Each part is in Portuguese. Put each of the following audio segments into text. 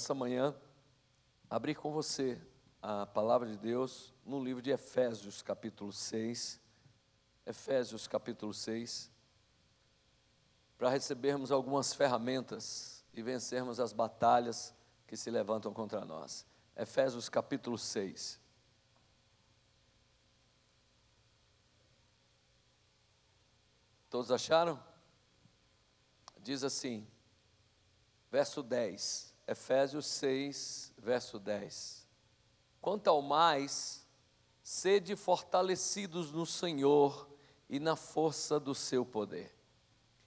nessa manhã abrir com você a palavra de Deus no livro de Efésios, capítulo 6. Efésios, capítulo 6. Para recebermos algumas ferramentas e vencermos as batalhas que se levantam contra nós. Efésios, capítulo 6. Todos acharam? Diz assim, verso 10, Efésios 6, verso 10. Quanto ao mais, sede fortalecidos no Senhor e na força do seu poder.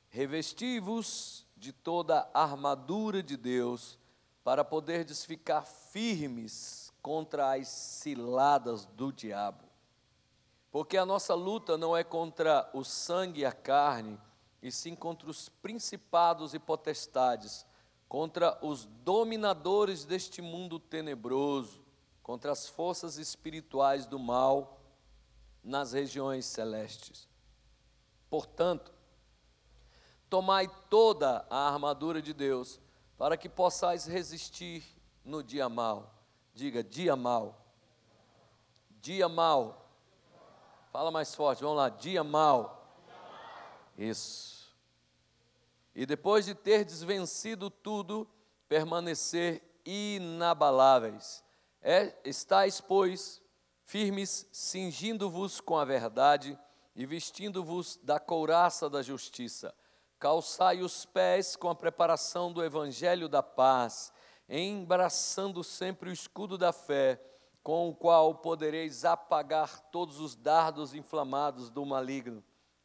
Revesti-vos de toda a armadura de Deus, para poderdes ficar firmes contra as ciladas do diabo. Porque a nossa luta não é contra o sangue e a carne, e sim contra os principados e potestades, contra os dominadores deste mundo tenebroso, contra as forças espirituais do mal nas regiões celestes. Portanto, tomai toda a armadura de Deus, para que possais resistir no dia mal. Diga, dia mal. Dia mal Fala mais forte, vamos lá. Dia mal. Isso. E depois de ter desvencido tudo, permanecer inabaláveis. É, estáis, pois, firmes, cingindo-vos com a verdade e vestindo-vos da couraça da justiça. Calçai os pés com a preparação do evangelho da paz, embraçando sempre o escudo da fé com o qual podereis apagar todos os dardos inflamados do maligno.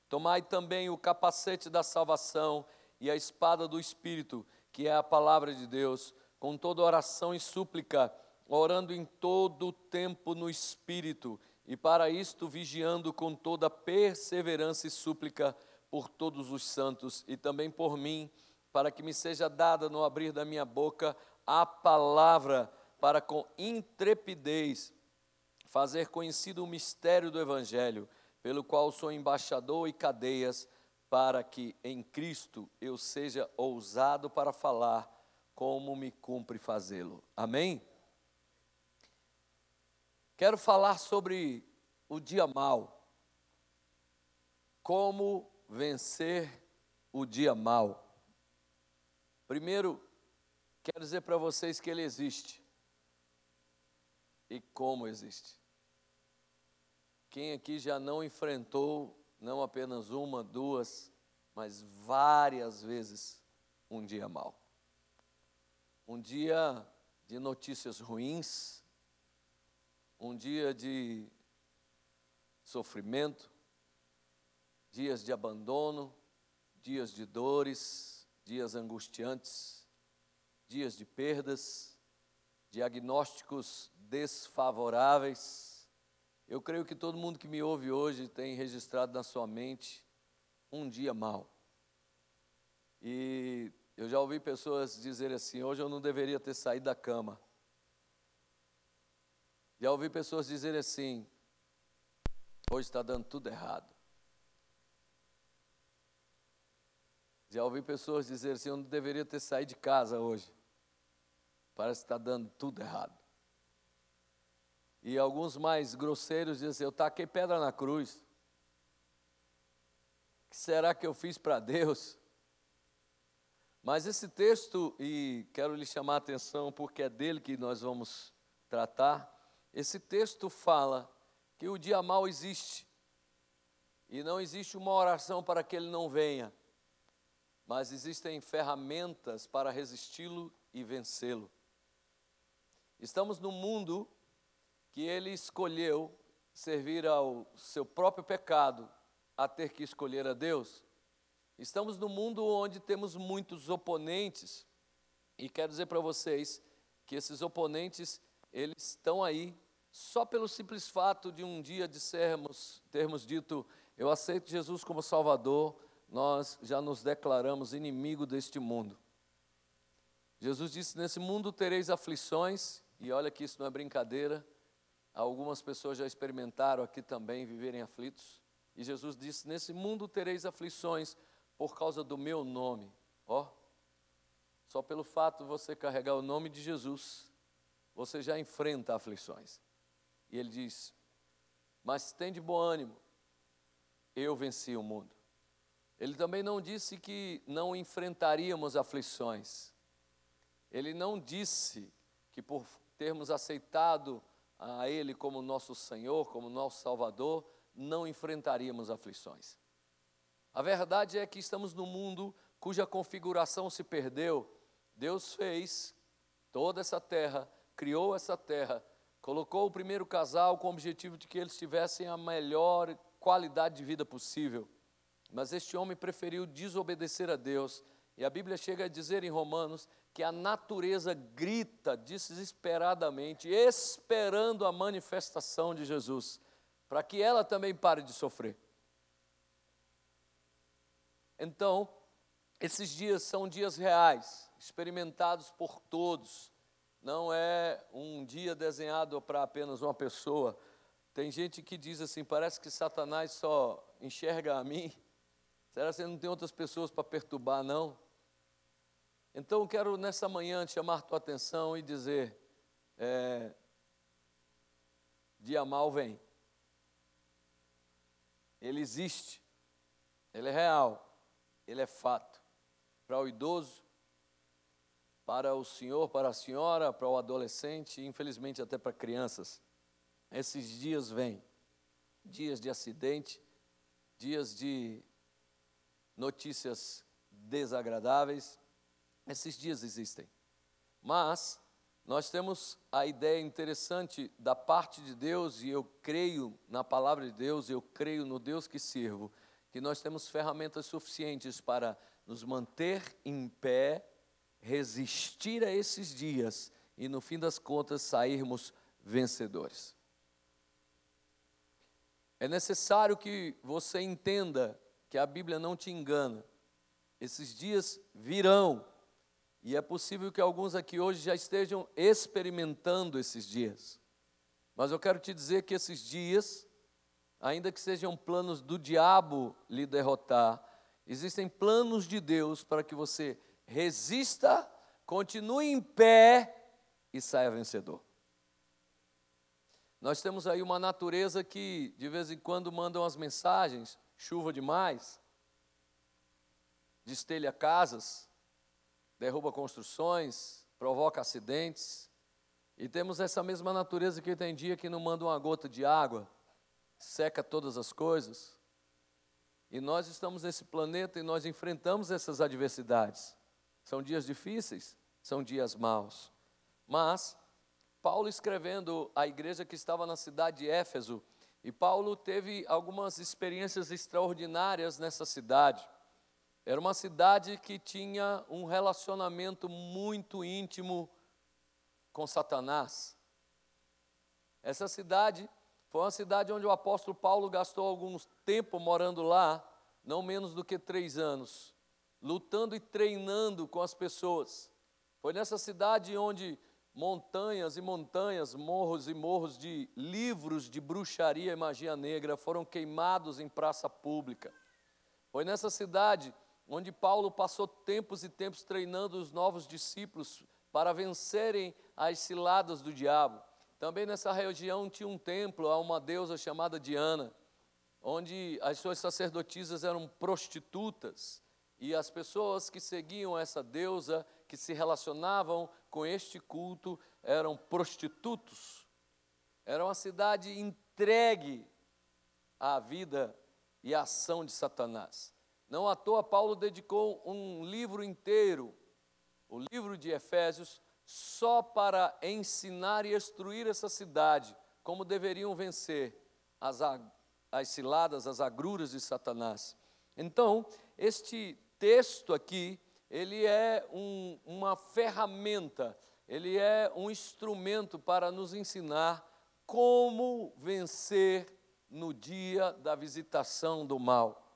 Tomai também o capacete da salvação e a espada do Espírito, que é a palavra de Deus, com toda oração e súplica, orando em todo o tempo no Espírito, e para isto vigiando com toda perseverança e súplica por todos os santos e também por mim, para que me seja dada no abrir da minha boca a palavra para com intrepidez fazer conhecido o mistério do Evangelho, pelo qual sou embaixador e cadeias, para que em Cristo eu seja ousado para falar como me cumpre fazê-lo. Amém? Quero falar sobre o dia mal. Como vencer o dia mal. Primeiro, quero dizer para vocês que ele existe e como existe. Quem aqui já não enfrentou, não apenas uma, duas, mas várias vezes, um dia mau? Um dia de notícias ruins, um dia de sofrimento, dias de abandono, dias de dores, dias angustiantes, dias de perdas, diagnósticos desfavoráveis. Eu creio que todo mundo que me ouve hoje tem registrado na sua mente um dia mau. E eu já ouvi pessoas dizerem assim: hoje eu não deveria ter saído da cama. Já ouvi pessoas dizerem assim: hoje está dando tudo errado. Já ouvi pessoas dizerem assim: eu não deveria ter saído de casa hoje. Parece que está dando tudo errado. E alguns mais grosseiros dizem assim: Eu taquei pedra na cruz. O que será que eu fiz para Deus? Mas esse texto, e quero lhe chamar a atenção porque é dele que nós vamos tratar. Esse texto fala que o dia mal existe. E não existe uma oração para que ele não venha, mas existem ferramentas para resisti-lo e vencê-lo. Estamos num mundo que ele escolheu servir ao seu próprio pecado a ter que escolher a Deus. Estamos num mundo onde temos muitos oponentes e quero dizer para vocês que esses oponentes eles estão aí só pelo simples fato de um dia dissermos, termos dito, eu aceito Jesus como Salvador, nós já nos declaramos inimigo deste mundo. Jesus disse: Nesse mundo tereis aflições, e olha que isso não é brincadeira, Algumas pessoas já experimentaram aqui também viverem aflitos. E Jesus disse: Nesse mundo tereis aflições por causa do meu nome. Ó, só pelo fato de você carregar o nome de Jesus, você já enfrenta aflições. E ele diz: Mas tem de bom ânimo, eu venci o mundo. Ele também não disse que não enfrentaríamos aflições. Ele não disse que por termos aceitado a Ele como nosso Senhor, como nosso Salvador, não enfrentaríamos aflições. A verdade é que estamos num mundo cuja configuração se perdeu. Deus fez toda essa terra, criou essa terra, colocou o primeiro casal com o objetivo de que eles tivessem a melhor qualidade de vida possível. Mas este homem preferiu desobedecer a Deus. E a Bíblia chega a dizer em Romanos que a natureza grita desesperadamente, esperando a manifestação de Jesus, para que ela também pare de sofrer. Então, esses dias são dias reais, experimentados por todos. Não é um dia desenhado para apenas uma pessoa. Tem gente que diz assim: parece que Satanás só enxerga a mim. Será que não tem outras pessoas para perturbar, não? Então eu quero nessa manhã chamar tua atenção e dizer: é, dia mal vem. Ele existe, ele é real, ele é fato. Para o idoso, para o senhor, para a senhora, para o adolescente, infelizmente até para crianças. Esses dias vêm, dias de acidente, dias de notícias desagradáveis, esses dias existem. Mas nós temos a ideia interessante da parte de Deus, e eu creio na palavra de Deus, eu creio no Deus que sirvo, que nós temos ferramentas suficientes para nos manter em pé, resistir a esses dias e, no fim das contas, sairmos vencedores. É necessário que você entenda que a Bíblia não te engana. Esses dias virão, e é possível que alguns aqui hoje já estejam experimentando esses dias. Mas eu quero te dizer que esses dias, ainda que sejam planos do diabo lhe derrotar, existem planos de Deus para que você resista, continue em pé e saia vencedor. Nós temos aí uma natureza que de vez em quando mandam as mensagens, chuva demais, destelha casas, derruba construções, provoca acidentes. E temos essa mesma natureza que tem dia que não manda uma gota de água, seca todas as coisas. E nós estamos nesse planeta e nós enfrentamos essas adversidades. São dias difíceis, são dias maus. Mas Paulo escrevendo à igreja que estava na cidade de Éfeso, e Paulo teve algumas experiências extraordinárias nessa cidade. Era uma cidade que tinha um relacionamento muito íntimo com Satanás. Essa cidade foi uma cidade onde o apóstolo Paulo gastou algum tempo morando lá, não menos do que três anos, lutando e treinando com as pessoas. Foi nessa cidade onde montanhas e montanhas, morros e morros de livros de bruxaria e magia negra foram queimados em praça pública. Foi nessa cidade onde Paulo passou tempos e tempos treinando os novos discípulos para vencerem as ciladas do diabo. Também nessa região tinha um templo a uma deusa chamada Diana, onde as suas sacerdotisas eram prostitutas e as pessoas que seguiam essa deusa, que se relacionavam com este culto, eram prostitutos. Era uma cidade entregue à vida e à ação de Satanás. Não à toa, Paulo dedicou um livro inteiro, o livro de Efésios, só para ensinar e instruir essa cidade como deveriam vencer as, as ciladas, as agruras de Satanás. Então, este texto aqui, ele é um, uma ferramenta, ele é um instrumento para nos ensinar como vencer no dia da visitação do mal.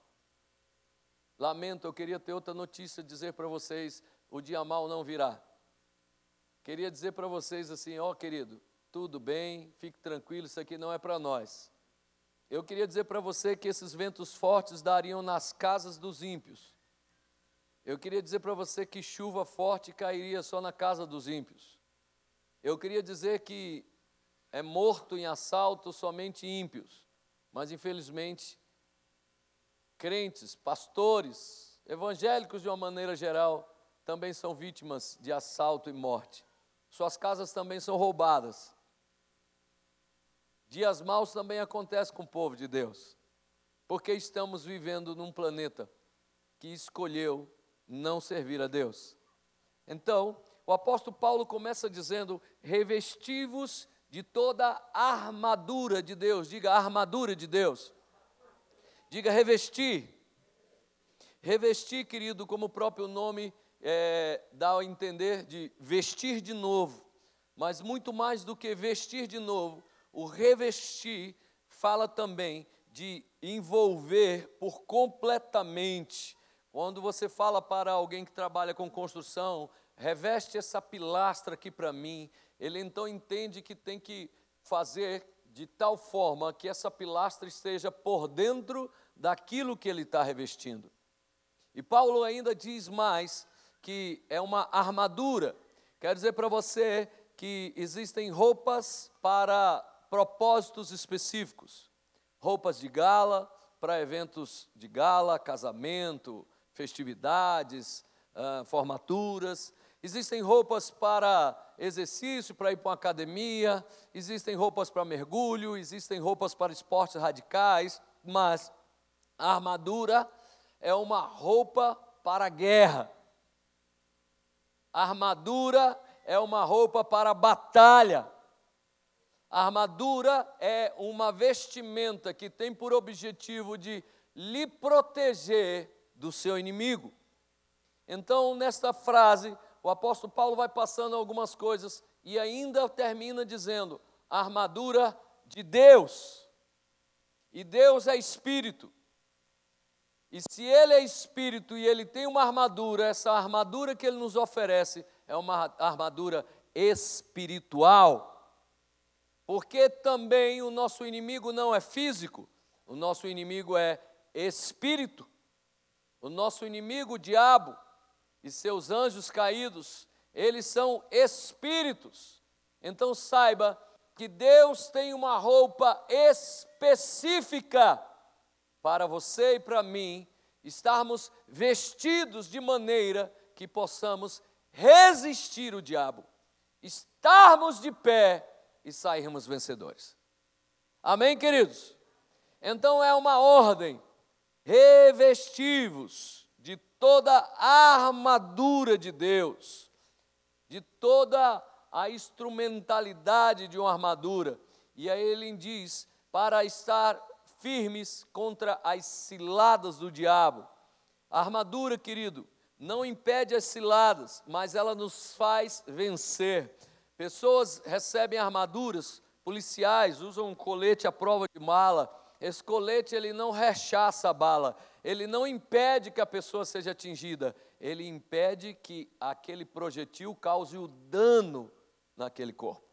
Lamento, eu queria ter outra notícia, dizer para vocês: o dia mal não virá. Queria dizer para vocês assim: ó oh, querido, tudo bem, fique tranquilo, isso aqui não é para nós. Eu queria dizer para você que esses ventos fortes dariam nas casas dos ímpios Eu queria dizer para você que chuva forte cairia só na casa dos ímpios. Eu queria dizer que é morto em assalto somente ímpios, mas infelizmente crentes, pastores, evangélicos de uma maneira geral, também são vítimas de assalto e morte. Suas casas também são roubadas. Dias maus também acontecem com o povo de Deus, porque estamos vivendo num planeta que escolheu não servir a Deus. Então, o apóstolo Paulo começa dizendo: revestivos de toda a armadura de Deus. Diga armadura de Deus. Diga revestir. Revestir, querido, como o próprio nome é, dá a entender de vestir de novo. Mas muito mais do que vestir de novo, o revestir fala também de envolver por completamente quando você fala para alguém que trabalha com construção, reveste essa pilastra aqui para mim, ele então entende que tem que fazer de tal forma que essa pilastra esteja por dentro daquilo que ele está revestindo. E Paulo ainda diz mais que é uma armadura. Quer dizer para você que existem roupas para propósitos específicos, roupas de gala para eventos de gala, casamento, festividades, formaturas. Existem roupas para exercício, para ir para uma academia, existem roupas para mergulho, existem roupas para esportes radicais, mas a armadura é uma roupa para guerra. A armadura é uma roupa para batalha. A armadura é uma vestimenta que tem por objetivo de lhe proteger do seu inimigo. Então, nesta frase, o apóstolo Paulo vai passando algumas coisas e ainda termina dizendo: a armadura de Deus. E Deus é espírito. E se ele é espírito e ele tem uma armadura, essa armadura que ele nos oferece é uma armadura espiritual. Porque também o nosso inimigo não é físico, o nosso inimigo é espírito. O nosso inimigo, o diabo, e seus anjos caídos, eles são espíritos. Então saiba que Deus tem uma roupa específica para você e para mim estarmos vestidos de maneira que possamos resistir o diabo, estarmos de pé e sairmos vencedores. Amém, queridos? Então é uma ordem revestivos de toda a armadura de Deus, de toda a instrumentalidade de uma armadura. E aí ele diz: para estar firmes contra as ciladas do diabo. A armadura, querido, não impede as ciladas, mas ela nos faz vencer. Pessoas recebem armaduras, policiais usam um colete à prova de mala, esse colete ele não rechaça a bala, ele não impede que a pessoa seja atingida, ele impede que aquele projetil cause o dano naquele corpo.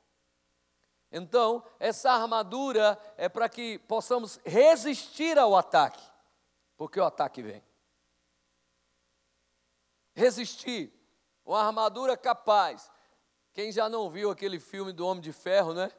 Então, essa armadura é para que possamos resistir ao ataque, porque o ataque vem. Resistir, uma armadura capaz. Quem já não viu aquele filme do Homem de Ferro, né?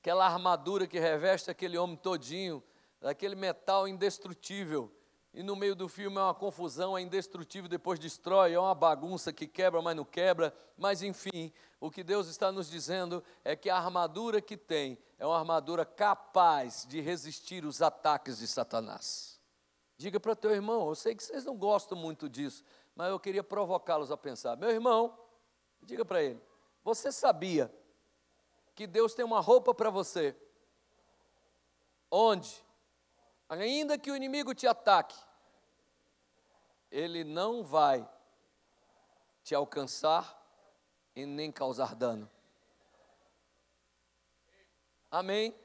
Aquela armadura que reveste aquele homem todinho, daquele metal indestrutível. E no meio do filme é uma confusão, é indestrutível, depois destrói, é uma bagunça que quebra, mas não quebra. Mas enfim, o que Deus está nos dizendo é que a armadura que tem é uma armadura capaz de resistir os ataques de Satanás. Diga para teu irmão, eu sei que vocês não gostam muito disso, mas eu queria provocá-los a pensar. Meu irmão, diga para ele, você sabia que Deus tem uma roupa para você? Onde? ainda que o inimigo te ataque, ele não vai te alcançar e nem causar dano. Amém?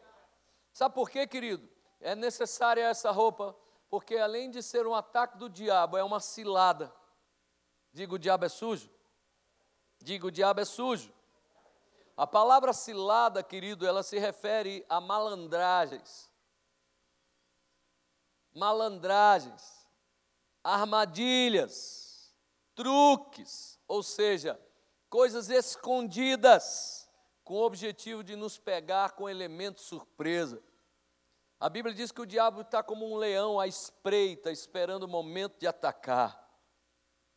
Sabe por quê, querido? É necessária essa roupa, porque além de ser um ataque do diabo, é uma cilada. Digo, o diabo é sujo? Digo, o diabo é sujo. A palavra cilada, querido, ela se refere a malandragens malandragens, armadilhas, truques, ou seja, coisas escondidas, com o objetivo de nos pegar com elemento surpresa. A Bíblia diz que o diabo está como um leão à espreita, esperando o momento de atacar.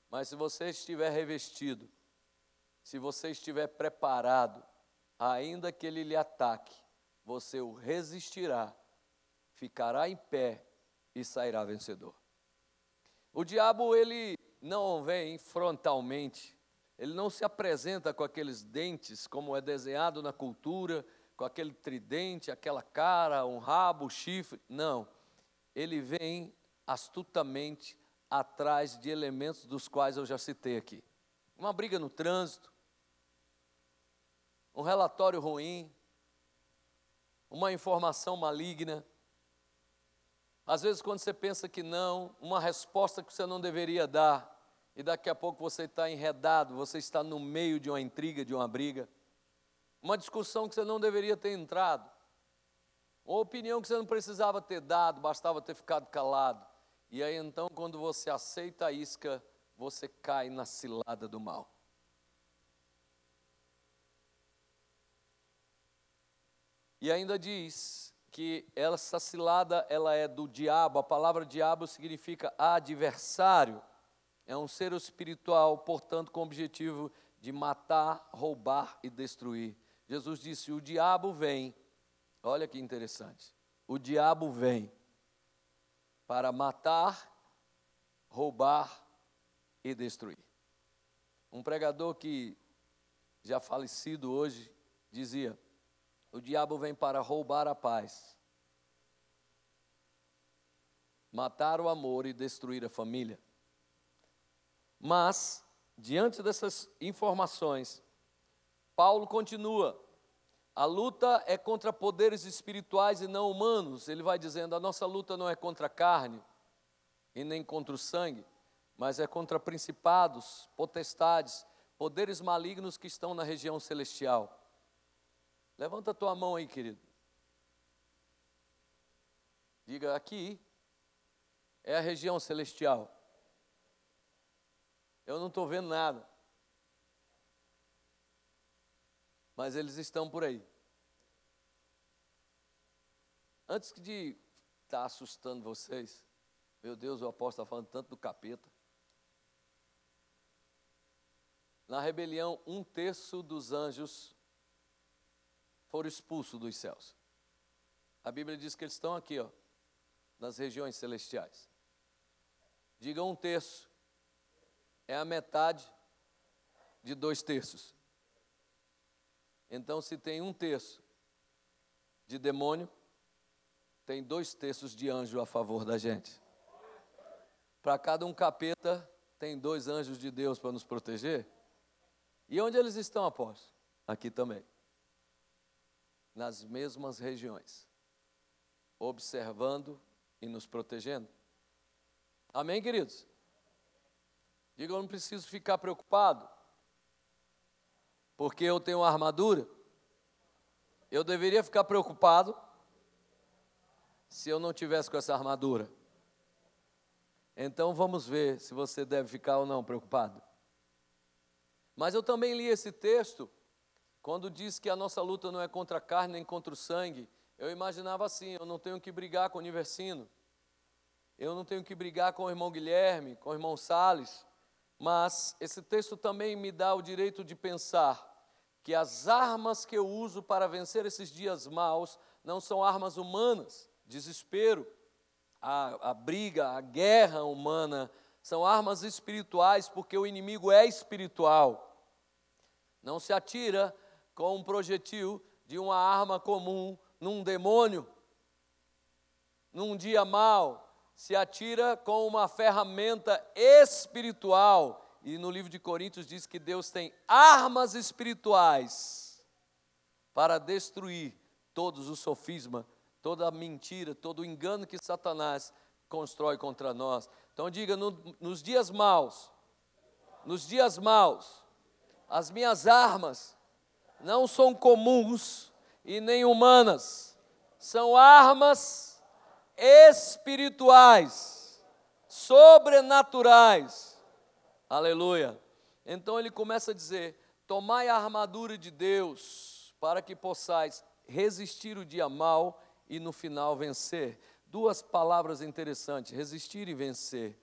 Mas se você estiver revestido, se você estiver preparado, ainda que ele lhe ataque, você o resistirá, ficará em pé e sairá vencedor. O diabo, ele não vem frontalmente, ele não se apresenta com aqueles dentes, como é desenhado na cultura, com aquele tridente, aquela cara, um rabo, um chifre. Não. Ele vem astutamente atrás de elementos dos quais eu já citei aqui. Uma briga no trânsito, um relatório ruim, uma informação maligna. Às vezes, quando você pensa que não, uma resposta que você não deveria dar, e daqui a pouco você está enredado, você está no meio de uma intriga, de uma briga, uma discussão que você não deveria ter entrado, uma opinião que você não precisava ter dado, bastava ter ficado calado. E aí então, quando você aceita a isca, você cai na cilada do mal. E ainda diz que essa cilada ela é do diabo. A palavra diabo significa adversário. É um ser espiritual, portanto, com o objetivo de matar, roubar e destruir. Jesus disse: "O diabo vem". Olha que interessante. O diabo vem para matar, roubar e destruir. Um pregador que já falecido hoje dizia: o diabo vem para roubar a paz, matar o amor e destruir a família. Mas, diante dessas informações, Paulo continua. A luta é contra poderes espirituais e não humanos. Ele vai dizendo: a nossa luta não é contra a carne e nem contra o sangue, mas é contra principados, potestades, poderes malignos que estão na região celestial. Levanta a tua mão aí, querido. Diga aqui é a região celestial. Eu não estou vendo nada. Mas eles estão por aí. Antes de estar tá assustando vocês, meu Deus, o apóstolo está falando tanto do capeta. Na rebelião, um terço dos anjos foram expulsos dos céus. A Bíblia diz que eles estão aqui, ó, nas regiões celestiais. Diga um terço, é a metade de dois terços. Então, se tem um terço de demônio, tem dois terços de anjo a favor da gente. Para cada um capeta, tem dois anjos de Deus para nos proteger. E onde eles estão, após? Aqui também nas mesmas regiões, observando e nos protegendo. Amém, queridos? Diga, eu não preciso ficar preocupado, porque eu tenho uma armadura. Eu deveria ficar preocupado se eu não tivesse com essa armadura. Então vamos ver se você deve ficar ou não preocupado. Mas eu também li esse texto quando diz que a nossa luta não é contra a carne nem contra o sangue, eu imaginava assim: eu não tenho que brigar com o Universino, eu não tenho que brigar com o irmão Guilherme, com o irmão Sales, mas esse texto também me dá o direito de pensar que as armas que eu uso para vencer esses dias maus não são armas humanas, desespero, a, a briga, a guerra humana, são armas espirituais, porque o inimigo é espiritual. Não se atira com um projetil de uma arma comum num demônio, num dia mau, se atira com uma ferramenta espiritual. E no livro de Coríntios diz que Deus tem armas espirituais para destruir todos os sofismas, toda a mentira, todo o engano que Satanás constrói contra nós. Então diga, no, nos dias maus, nos dias maus, as minhas armas não são comuns e nem humanas, são armas espirituais, sobrenaturais, Aleluia. Então ele começa a dizer: Tomai a armadura de Deus, para que possais resistir o dia mal e no final vencer. Duas palavras interessantes: resistir e vencer.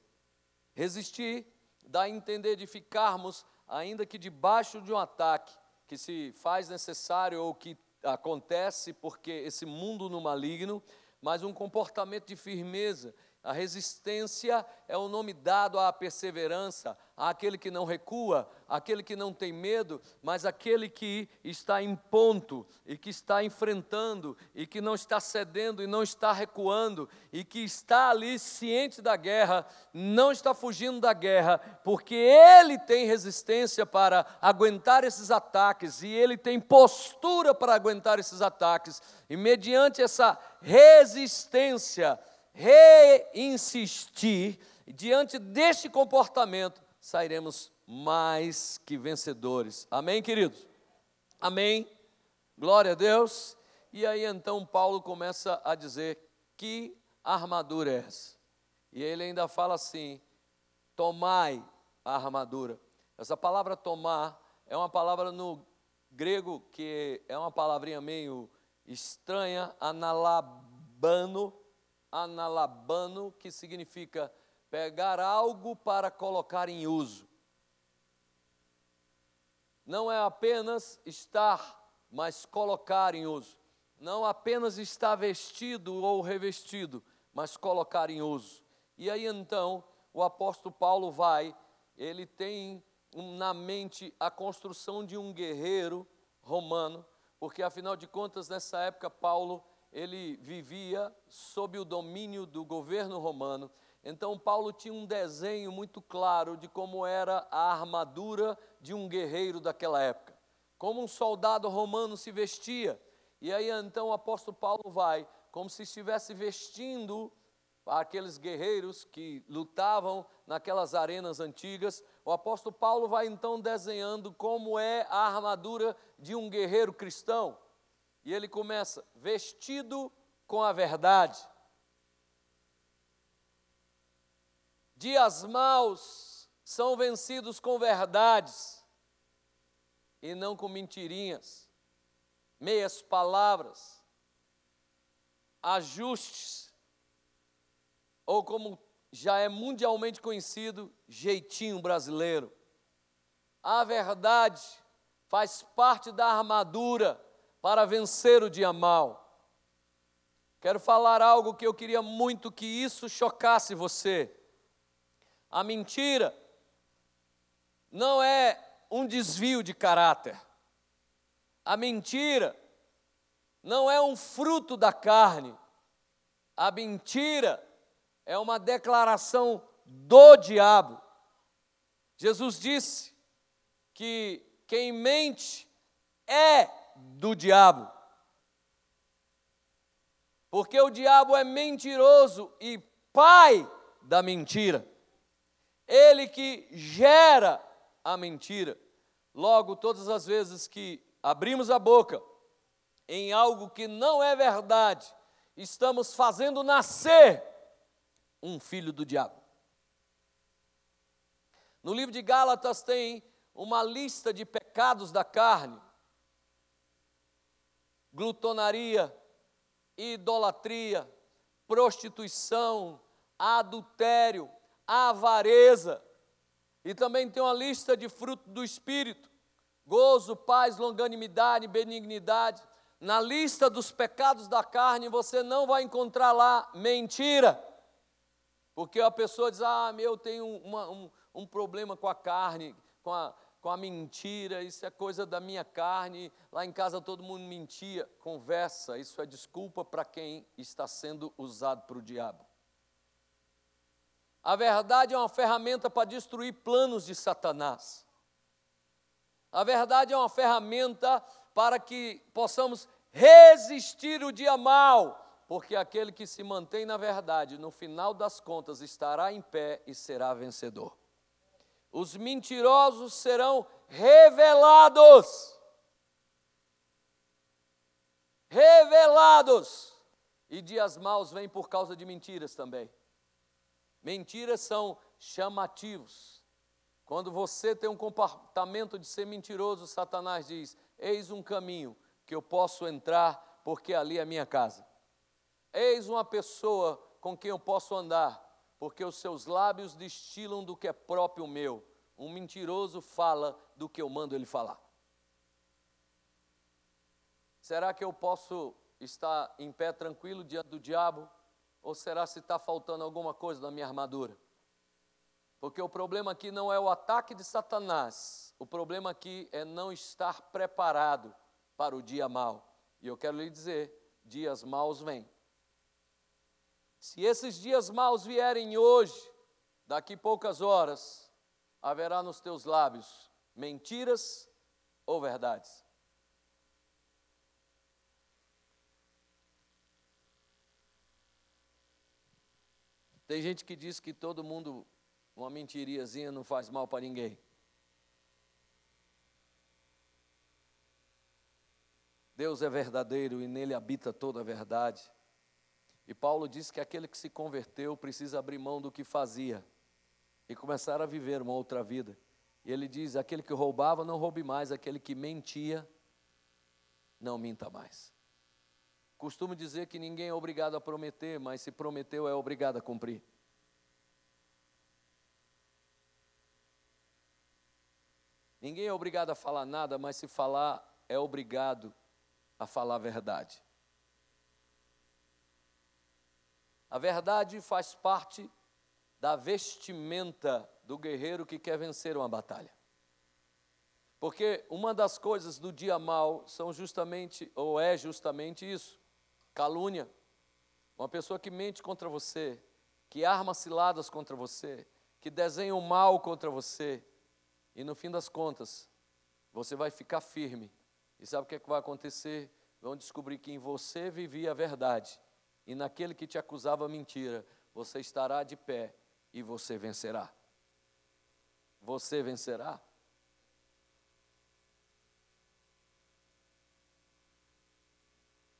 Resistir dá a entender de ficarmos, ainda que debaixo de um ataque que se faz necessário ou que acontece porque esse mundo no maligno, mas um comportamento de firmeza a resistência é o nome dado à perseverança, àquele que não recua, àquele que não tem medo, mas aquele que está em ponto e que está enfrentando e que não está cedendo e não está recuando e que está ali ciente da guerra, não está fugindo da guerra, porque ele tem resistência para aguentar esses ataques e ele tem postura para aguentar esses ataques, e mediante essa resistência, reinsistir, diante deste comportamento, sairemos mais que vencedores. Amém, queridos? Amém. Glória a Deus. E aí então Paulo começa a dizer que armadura é essa? E ele ainda fala assim: tomai a armadura. Essa palavra tomar é uma palavra no grego que é uma palavrinha meio estranha, analabano, analabano, que significa pegar algo para colocar em uso. Não é apenas estar, mas colocar em uso. Não apenas estar vestido ou revestido, mas colocar em uso. E aí então, o apóstolo Paulo vai, ele tem na mente a construção de um guerreiro romano, porque afinal de contas, nessa época, Paulo ele vivia sob o domínio do governo romano. Então, Paulo tinha um desenho muito claro de como era a armadura de um guerreiro daquela época, como um soldado romano se vestia. E aí, então, o apóstolo Paulo vai, como se estivesse vestindo aqueles guerreiros que lutavam naquelas arenas antigas. O apóstolo Paulo vai então desenhando como é a armadura de um guerreiro cristão. E ele começa: vestido com a verdade. Dias maus são vencidos com verdades e não com mentirinhas, meias palavras, ajustes, ou como já é mundialmente conhecido, jeitinho brasileiro. A verdade faz parte da armadura para vencer o dia mal. Quero falar algo que eu queria muito que isso chocasse você. A mentira não é um desvio de caráter. A mentira não é um fruto da carne. A mentira é uma declaração do diabo. Jesus disse que quem mente é do diabo. Porque o diabo é mentiroso e pai da mentira. Ele que gera a mentira. Logo, todas as vezes que abrimos a boca em algo que não é verdade, estamos fazendo nascer um filho do diabo. No livro de Gálatas tem uma lista de pecados da carne glutonaria, idolatria, prostituição, adultério, avareza. E também tem uma lista de fruto do Espírito: gozo, paz, longanimidade, benignidade. Na lista dos pecados da carne você não vai encontrar lá mentira. Porque a pessoa diz: Ah, meu, eu tenho uma, um, um problema com a carne, com a, com a mentira, isso é coisa da minha carne, lá em casa todo mundo mentia. Conversa, isso é desculpa para quem está sendo usado para o diabo. A verdade é uma ferramenta para destruir planos de Satanás. A verdade é uma ferramenta para que possamos resistir o dia mal, porque aquele que se mantém na verdade, no final das contas, estará em pé e será vencedor os mentirosos serão revelados. Revelados. E dias maus vêm por causa de mentiras também. Mentiras são chamativos. Quando você tem um comportamento de ser mentiroso, Satanás diz: Eis um caminho que eu posso entrar, porque ali é a minha casa. Eis uma pessoa com quem eu posso andar, porque os seus lábios destilam do que é próprio meu. Um mentiroso fala do que eu mando ele falar. Será que eu posso estar em pé tranquilo diante do diabo? Ou será se está faltando alguma coisa na minha armadura? Porque o problema aqui não é o ataque de Satanás, o problema aqui é não estar preparado para o dia mau. E eu quero lhe dizer: dias maus vêm. Se esses dias maus vierem hoje, daqui poucas horas, haverá nos teus lábios mentiras ou verdades. Tem gente que diz que todo mundo, uma mentiriazinha não faz mal para ninguém. Deus é verdadeiro e nele habita toda a verdade. E Paulo diz que aquele que se converteu precisa abrir mão do que fazia e começar a viver uma outra vida. E ele diz: aquele que roubava, não roube mais, aquele que mentia, não minta mais. Costumo dizer que ninguém é obrigado a prometer, mas se prometeu, é obrigado a cumprir. Ninguém é obrigado a falar nada, mas se falar, é obrigado a falar a verdade. A verdade faz parte da vestimenta do guerreiro que quer vencer uma batalha. Porque uma das coisas do dia mal são justamente, ou é justamente isso: calúnia. Uma pessoa que mente contra você, que arma ciladas contra você, que desenha o mal contra você, e no fim das contas, você vai ficar firme. E sabe o que, é que vai acontecer? Vão descobrir que em você vivia a verdade, e naquele que te acusava mentira, você estará de pé e você vencerá. Você vencerá.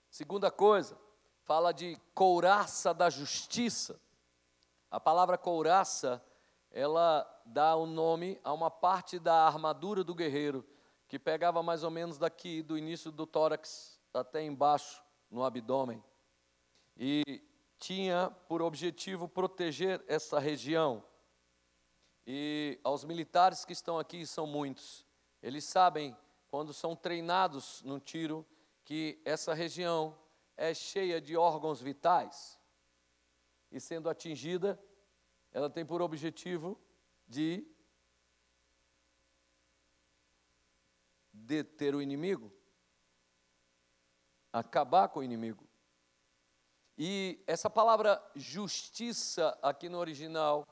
Segunda coisa, fala de couraça da justiça. A palavra couraça, ela dá o nome a uma parte da armadura do guerreiro, que pegava mais ou menos daqui, do início do tórax até embaixo, no abdômen. E tinha por objetivo proteger essa região. E aos militares que estão aqui, são muitos, eles sabem, quando são treinados no tiro, que essa região é cheia de órgãos vitais e sendo atingida, ela tem por objetivo de deter o inimigo, acabar com o inimigo. E essa palavra justiça aqui no original,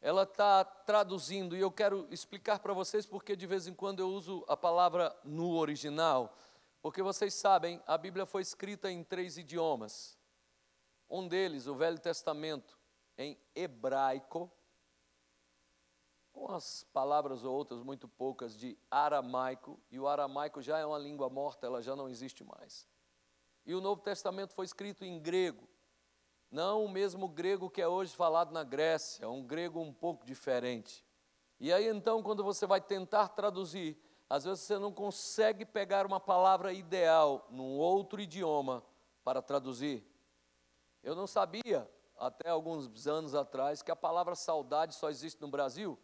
ela está traduzindo, e eu quero explicar para vocês porque de vez em quando eu uso a palavra no original. Porque vocês sabem, a Bíblia foi escrita em três idiomas. Um deles, o Velho Testamento, em hebraico, com as palavras ou outras muito poucas de aramaico, e o aramaico já é uma língua morta, ela já não existe mais. E o Novo Testamento foi escrito em grego, não o mesmo grego que é hoje falado na Grécia, um grego um pouco diferente. E aí então, quando você vai tentar traduzir, às vezes você não consegue pegar uma palavra ideal num outro idioma para traduzir. Eu não sabia, até alguns anos atrás, que a palavra saudade só existe no Brasil.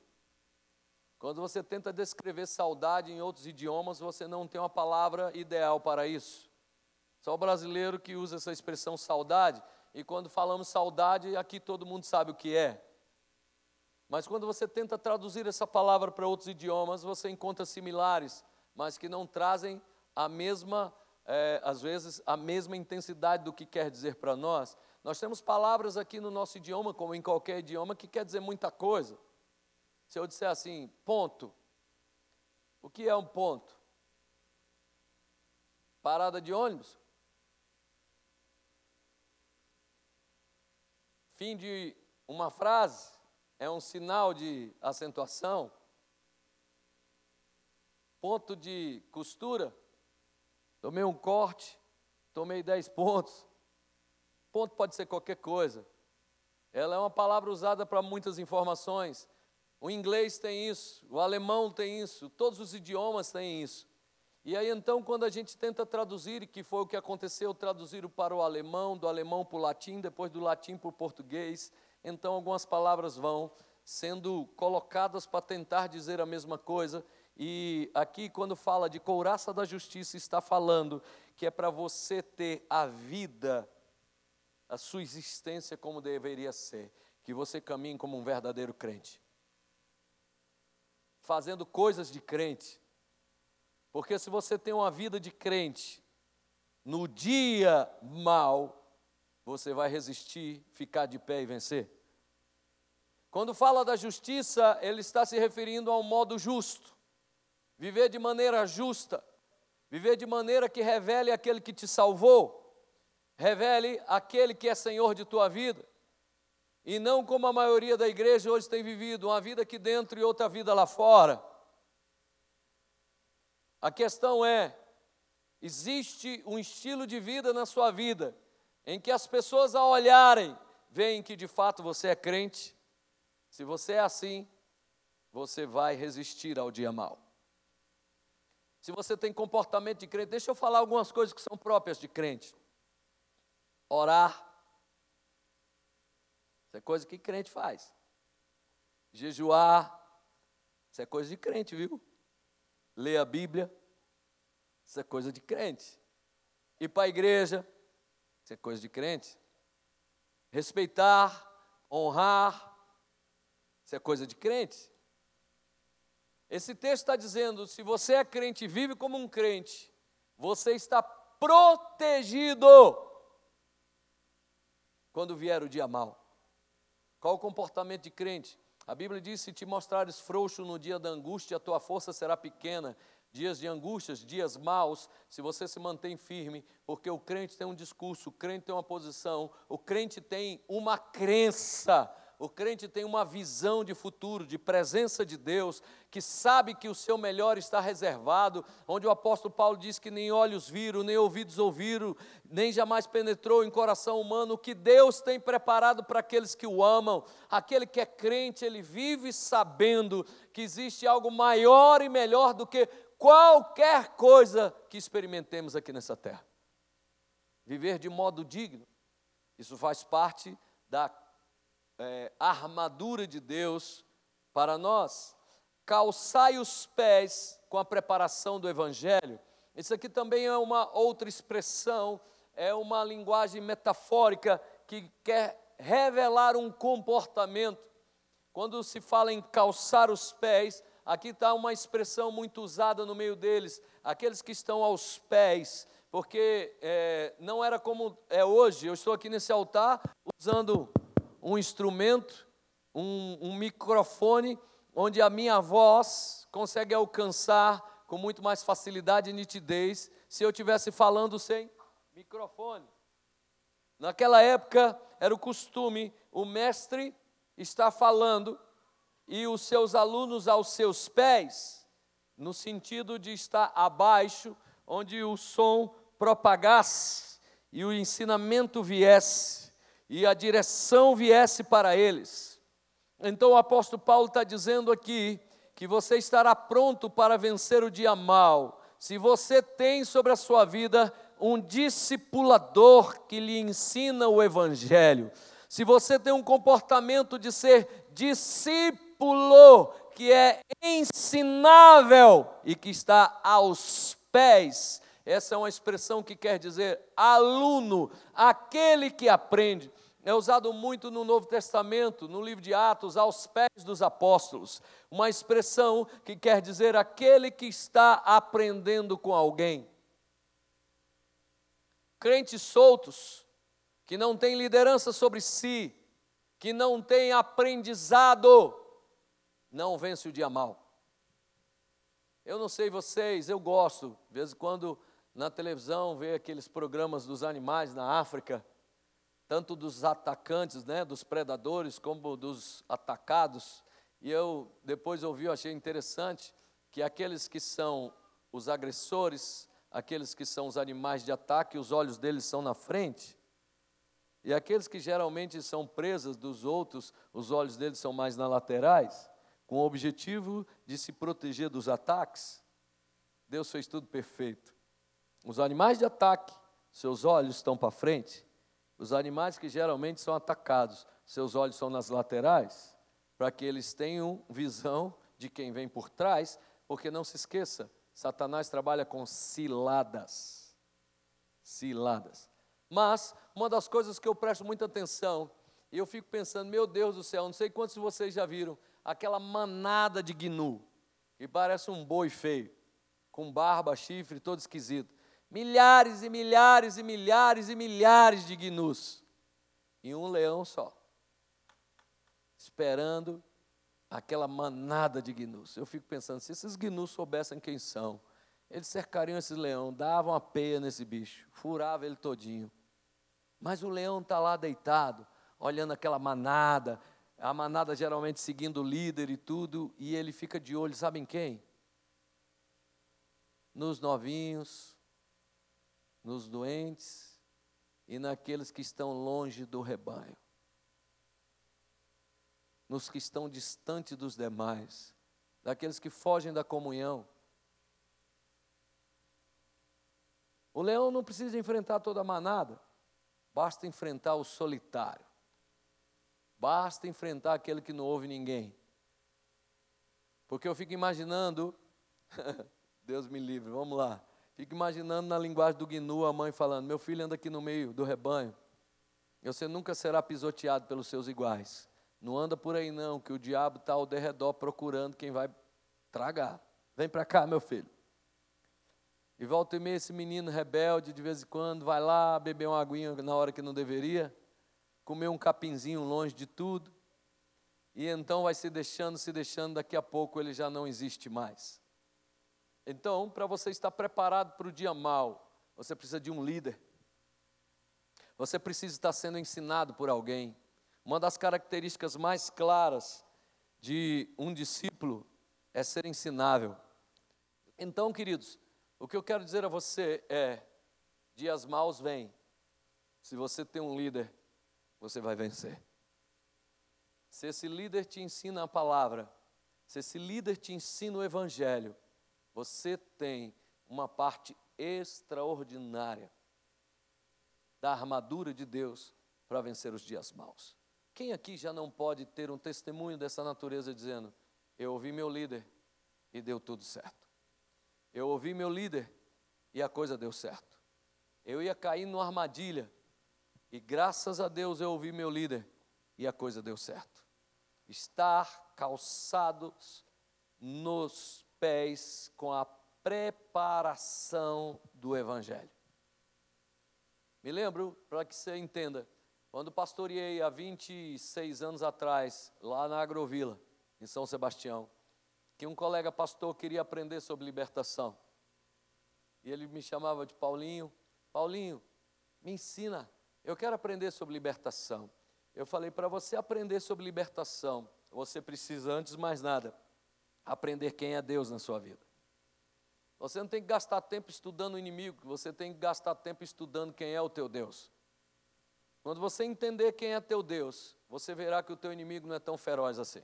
Quando você tenta descrever saudade em outros idiomas, você não tem uma palavra ideal para isso. Só o brasileiro que usa essa expressão saudade, e quando falamos saudade, aqui todo mundo sabe o que é. Mas quando você tenta traduzir essa palavra para outros idiomas, você encontra similares, mas que não trazem a mesma, é, às vezes, a mesma intensidade do que quer dizer para nós. Nós temos palavras aqui no nosso idioma, como em qualquer idioma, que quer dizer muita coisa. Se eu disser assim, ponto, o que é um ponto? Parada de ônibus? Fim de uma frase? é um sinal de acentuação. Ponto de costura, tomei um corte, tomei 10 pontos. Ponto pode ser qualquer coisa. Ela é uma palavra usada para muitas informações. O inglês tem isso, o alemão tem isso, todos os idiomas têm isso. E aí então, quando a gente tenta traduzir, que foi o que aconteceu, traduzir para o alemão, do alemão para o latim, depois do latim para o português, então algumas palavras vão sendo colocadas para tentar dizer a mesma coisa. E aqui, quando fala de couraça da justiça, está falando que é para você ter a vida, a sua existência como deveria ser, que você caminhe como um verdadeiro crente, fazendo coisas de crente porque se você tem uma vida de crente, no dia mal, você vai resistir, ficar de pé e vencer. Quando fala da justiça, ele está se referindo ao modo justo, viver de maneira justa, viver de maneira que revele aquele que te salvou, revele aquele que é Senhor de tua vida, e não como a maioria da igreja hoje tem vivido, uma vida aqui dentro e outra vida lá fora. A questão é: existe um estilo de vida na sua vida em que as pessoas, ao olharem, veem que de fato você é crente? Se você é assim, você vai resistir ao dia mal. Se você tem comportamento de crente, deixa eu falar algumas coisas que são próprias de crente. Orar. Isso é coisa que crente faz. Jejuar. Isso é coisa de crente, viu? Ler a Bíblia, isso é coisa de crente. Ir para a igreja, isso é coisa de crente. Respeitar, honrar, isso é coisa de crente. Esse texto está dizendo: se você é crente e vive como um crente, você está protegido quando vier o dia mal. Qual o comportamento de crente? A Bíblia diz: se te mostrares frouxo no dia da angústia, a tua força será pequena. Dias de angústias, dias maus, se você se mantém firme, porque o crente tem um discurso, o crente tem uma posição, o crente tem uma crença o crente tem uma visão de futuro, de presença de Deus, que sabe que o seu melhor está reservado, onde o apóstolo Paulo diz que nem olhos viram, nem ouvidos ouviram, nem jamais penetrou em coração humano o que Deus tem preparado para aqueles que o amam. Aquele que é crente, ele vive sabendo que existe algo maior e melhor do que qualquer coisa que experimentemos aqui nessa terra. Viver de modo digno, isso faz parte da é, armadura de Deus para nós. Calçai os pés com a preparação do Evangelho. Isso aqui também é uma outra expressão, é uma linguagem metafórica que quer revelar um comportamento. Quando se fala em calçar os pés, aqui está uma expressão muito usada no meio deles, aqueles que estão aos pés, porque é, não era como é hoje. Eu estou aqui nesse altar usando um instrumento, um, um microfone, onde a minha voz consegue alcançar com muito mais facilidade e nitidez se eu estivesse falando sem microfone. Naquela época era o costume o mestre estar falando e os seus alunos aos seus pés, no sentido de estar abaixo, onde o som propagasse e o ensinamento viesse e a direção viesse para eles. Então o apóstolo Paulo está dizendo aqui que você estará pronto para vencer o dia mal, se você tem sobre a sua vida um discipulador que lhe ensina o Evangelho, se você tem um comportamento de ser discípulo, que é ensinável e que está aos pés, essa é uma expressão que quer dizer aluno, aquele que aprende é usado muito no Novo Testamento, no livro de Atos, aos pés dos apóstolos. Uma expressão que quer dizer aquele que está aprendendo com alguém. Crentes soltos, que não têm liderança sobre si, que não têm aprendizado, não vence o dia mal. Eu não sei vocês, eu gosto, de vez em quando na televisão, ver aqueles programas dos animais na África tanto dos atacantes, né, dos predadores, como dos atacados. E eu depois ouvi, eu achei interessante que aqueles que são os agressores, aqueles que são os animais de ataque, os olhos deles são na frente. E aqueles que geralmente são presas dos outros, os olhos deles são mais nas laterais. com o objetivo de se proteger dos ataques, Deus fez tudo perfeito. Os animais de ataque, seus olhos estão para frente. Os animais que geralmente são atacados, seus olhos são nas laterais, para que eles tenham visão de quem vem por trás, porque não se esqueça, Satanás trabalha com ciladas. Ciladas. Mas uma das coisas que eu presto muita atenção, e eu fico pensando, meu Deus do céu, não sei quantos de vocês já viram aquela manada de gnu, que parece um boi feio, com barba, chifre, todo esquisito. Milhares e milhares e milhares e milhares de gnus. E um leão só. Esperando aquela manada de gnus. Eu fico pensando, se esses gnus soubessem quem são, eles cercariam esse leão, davam a peia nesse bicho, furava ele todinho. Mas o leão está lá deitado, olhando aquela manada, a manada geralmente seguindo o líder e tudo, e ele fica de olho, sabem quem? Nos novinhos, nos doentes e naqueles que estão longe do rebanho nos que estão distantes dos demais, daqueles que fogem da comunhão. O leão não precisa enfrentar toda a manada, basta enfrentar o solitário, basta enfrentar aquele que não ouve ninguém. Porque eu fico imaginando, Deus me livre, vamos lá. Fico imaginando na linguagem do Gnu a mãe falando: Meu filho anda aqui no meio do rebanho, você nunca será pisoteado pelos seus iguais. Não anda por aí não, que o diabo está ao derredor procurando quem vai tragar. Vem para cá, meu filho. E volta e meia esse menino rebelde, de vez em quando, vai lá beber uma aguinha na hora que não deveria, comer um capinzinho longe de tudo, e então vai se deixando, se deixando, daqui a pouco ele já não existe mais. Então, para você estar preparado para o dia mal, você precisa de um líder. Você precisa estar sendo ensinado por alguém. Uma das características mais claras de um discípulo é ser ensinável. Então, queridos, o que eu quero dizer a você é: dias maus vêm. Se você tem um líder, você vai vencer. Se esse líder te ensina a palavra, se esse líder te ensina o evangelho, você tem uma parte extraordinária da armadura de Deus para vencer os dias maus. Quem aqui já não pode ter um testemunho dessa natureza dizendo: Eu ouvi meu líder e deu tudo certo. Eu ouvi meu líder e a coisa deu certo. Eu ia cair numa armadilha e graças a Deus eu ouvi meu líder e a coisa deu certo. Estar calçados nos pés com a preparação do Evangelho. Me lembro, para que você entenda, quando pastoreei há 26 anos atrás, lá na Agrovila, em São Sebastião, que um colega pastor queria aprender sobre libertação. E ele me chamava de Paulinho, Paulinho, me ensina, eu quero aprender sobre libertação. Eu falei, para você aprender sobre libertação, você precisa, antes de mais nada, aprender quem é Deus na sua vida. Você não tem que gastar tempo estudando o inimigo, você tem que gastar tempo estudando quem é o teu Deus. Quando você entender quem é teu Deus, você verá que o teu inimigo não é tão feroz assim.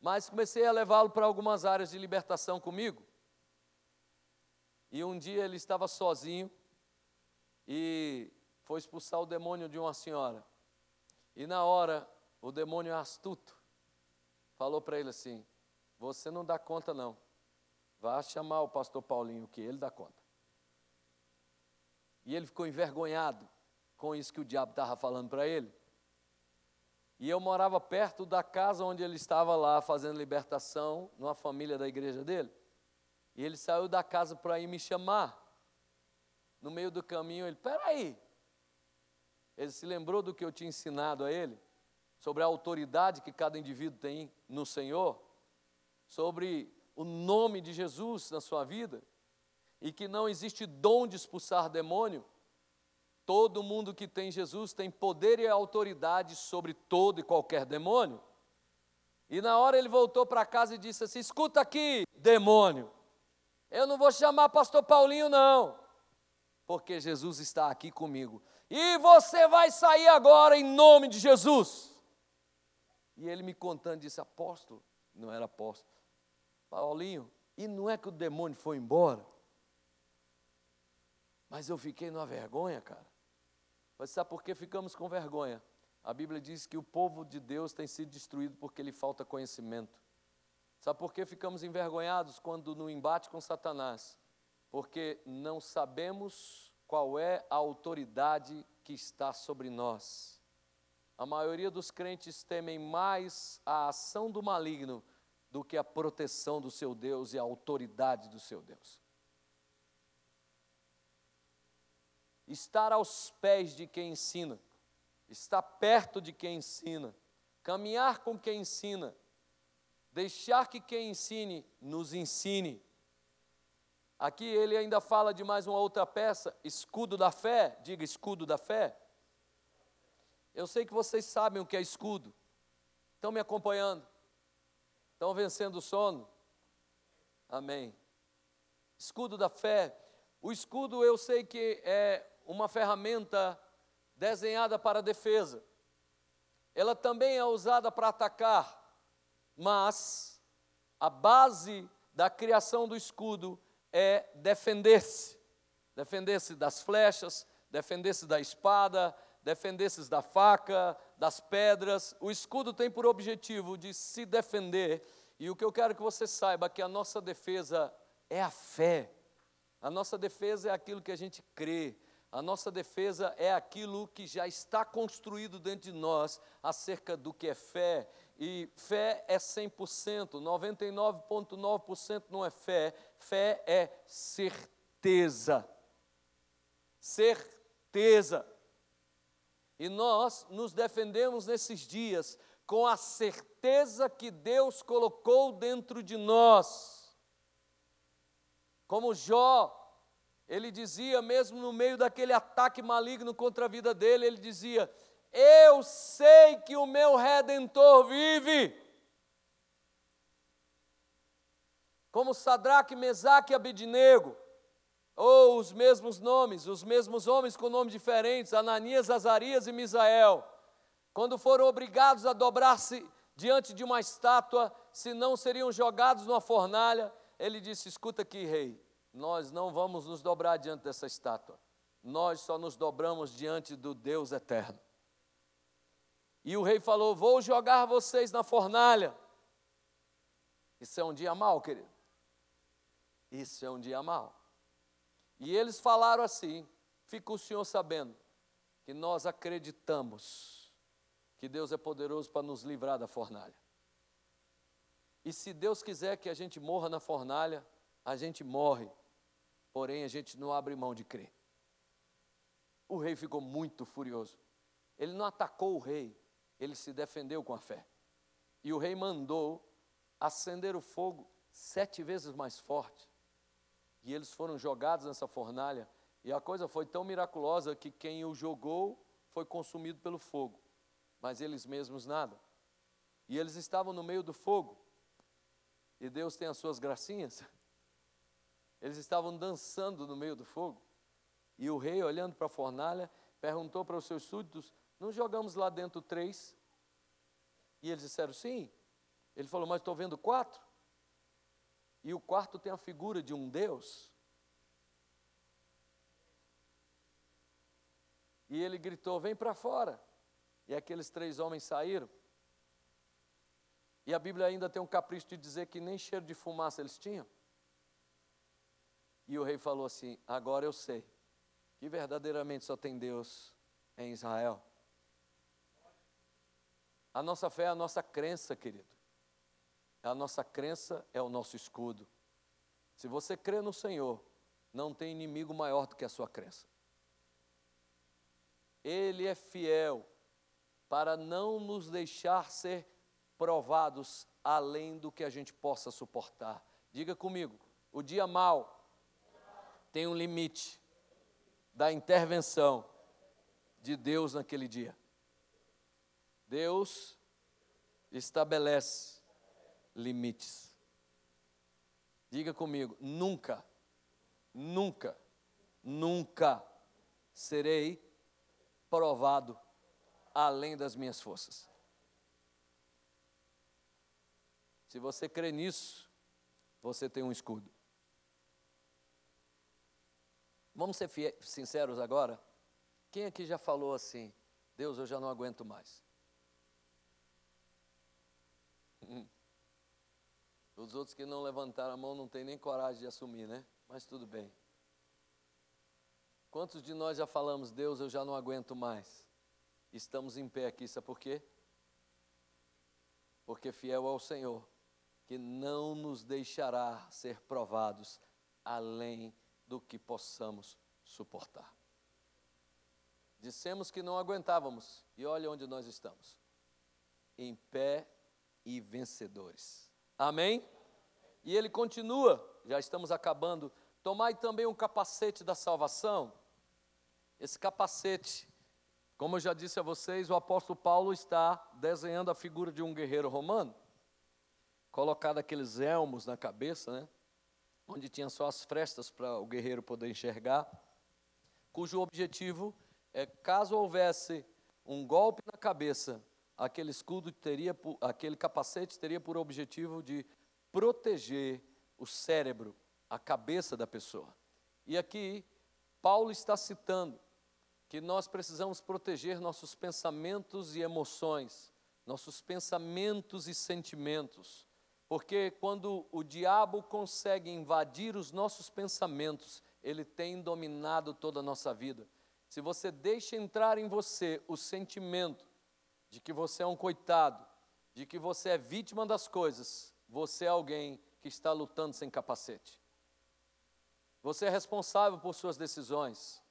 Mas comecei a levá-lo para algumas áreas de libertação comigo. E um dia ele estava sozinho e foi expulsar o demônio de uma senhora. E na hora, o demônio astuto falou para ele assim: Você não dá conta, não. Vá chamar o pastor Paulinho, que ele dá conta. E ele ficou envergonhado com isso que o diabo estava falando para ele. E eu morava perto da casa onde ele estava lá fazendo libertação, numa família da igreja dele. E ele saiu da casa para ir me chamar. No meio do caminho, ele, peraí. Ele se lembrou do que eu tinha ensinado a ele, sobre a autoridade que cada indivíduo tem no Senhor, sobre o nome de Jesus na sua vida, e que não existe dom de expulsar demônio, Todo mundo que tem Jesus tem poder e autoridade sobre todo e qualquer demônio. E na hora ele voltou para casa e disse assim: Escuta aqui, demônio, eu não vou chamar pastor Paulinho, não, porque Jesus está aqui comigo. E você vai sair agora em nome de Jesus. E ele me contando disse: Apóstolo, não era apóstolo. Paulinho, e não é que o demônio foi embora? Mas eu fiquei numa vergonha, cara. Mas sabe por que ficamos com vergonha? A Bíblia diz que o povo de Deus tem sido destruído porque lhe falta conhecimento. Sabe por que ficamos envergonhados quando no embate com Satanás? Porque não sabemos qual é a autoridade que está sobre nós. A maioria dos crentes temem mais a ação do maligno do que a proteção do seu Deus e a autoridade do seu Deus. Estar aos pés de quem ensina, estar perto de quem ensina, caminhar com quem ensina, deixar que quem ensine nos ensine. Aqui ele ainda fala de mais uma outra peça, escudo da fé, diga escudo da fé. Eu sei que vocês sabem o que é escudo, estão me acompanhando. Estão vencendo o sono? Amém. Escudo da fé. O escudo eu sei que é uma ferramenta desenhada para defesa. Ela também é usada para atacar, mas a base da criação do escudo é defender-se. Defender-se das flechas, defender-se da espada, defender-se da faca, das pedras. O escudo tem por objetivo de se defender, e o que eu quero que você saiba é que a nossa defesa é a fé. A nossa defesa é aquilo que a gente crê. A nossa defesa é aquilo que já está construído dentro de nós acerca do que é fé. E fé é 100%, 99,9% não é fé, fé é certeza. Certeza. E nós nos defendemos nesses dias com a certeza que Deus colocou dentro de nós. Como Jó, ele dizia, mesmo no meio daquele ataque maligno contra a vida dele, ele dizia: Eu sei que o meu redentor vive. Como Sadraque, Mesaque e Abidnego, ou os mesmos nomes, os mesmos homens com nomes diferentes, Ananias, Azarias e Misael, quando foram obrigados a dobrar-se diante de uma estátua, se não seriam jogados numa fornalha, ele disse: Escuta aqui, rei, nós não vamos nos dobrar diante dessa estátua, nós só nos dobramos diante do Deus eterno. E o rei falou: Vou jogar vocês na fornalha. Isso é um dia mal, querido. Isso é um dia mal. E eles falaram assim: fica o senhor sabendo que nós acreditamos que Deus é poderoso para nos livrar da fornalha. E se Deus quiser que a gente morra na fornalha, a gente morre, porém a gente não abre mão de crer. O rei ficou muito furioso. Ele não atacou o rei, ele se defendeu com a fé. E o rei mandou acender o fogo sete vezes mais forte e eles foram jogados nessa fornalha. E a coisa foi tão miraculosa que quem o jogou foi consumido pelo fogo, mas eles mesmos nada. E eles estavam no meio do fogo. E Deus tem as suas gracinhas. Eles estavam dançando no meio do fogo. E o rei, olhando para a fornalha, perguntou para os seus súditos: Não jogamos lá dentro três? E eles disseram: Sim. Ele falou: Mas estou vendo quatro. E o quarto tem a figura de um Deus. E ele gritou: Vem para fora. E aqueles três homens saíram. E a Bíblia ainda tem um capricho de dizer que nem cheiro de fumaça eles tinham. E o rei falou assim: Agora eu sei que verdadeiramente só tem Deus em Israel. A nossa fé é a nossa crença, querido. A nossa crença é o nosso escudo. Se você crê no Senhor, não tem inimigo maior do que a sua crença. Ele é fiel para não nos deixar ser provados além do que a gente possa suportar. Diga comigo, o dia mal tem um limite da intervenção de Deus naquele dia. Deus estabelece limites. Diga comigo, nunca, nunca, nunca serei provado além das minhas forças. Se você crê nisso, você tem um escudo. Vamos ser sinceros agora? Quem aqui já falou assim: Deus, eu já não aguento mais? Os outros que não levantaram a mão não têm nem coragem de assumir, né? Mas tudo bem. Quantos de nós já falamos, Deus, eu já não aguento mais? Estamos em pé aqui, sabe por quê? Porque fiel ao Senhor, que não nos deixará ser provados além do que possamos suportar. Dissemos que não aguentávamos, e olha onde nós estamos: em pé e vencedores. Amém? E ele continua, já estamos acabando. Tomai também um capacete da salvação. Esse capacete, como eu já disse a vocês, o apóstolo Paulo está desenhando a figura de um guerreiro romano, colocado aqueles elmos na cabeça, né? Onde tinha só as frestas para o guerreiro poder enxergar, cujo objetivo é, caso houvesse um golpe na cabeça, aquele escudo teria, aquele capacete teria por objetivo de proteger o cérebro, a cabeça da pessoa. E aqui Paulo está citando que nós precisamos proteger nossos pensamentos e emoções, nossos pensamentos e sentimentos, porque quando o diabo consegue invadir os nossos pensamentos, ele tem dominado toda a nossa vida. Se você deixa entrar em você o sentimento de que você é um coitado, de que você é vítima das coisas, você é alguém que está lutando sem capacete. Você é responsável por suas decisões.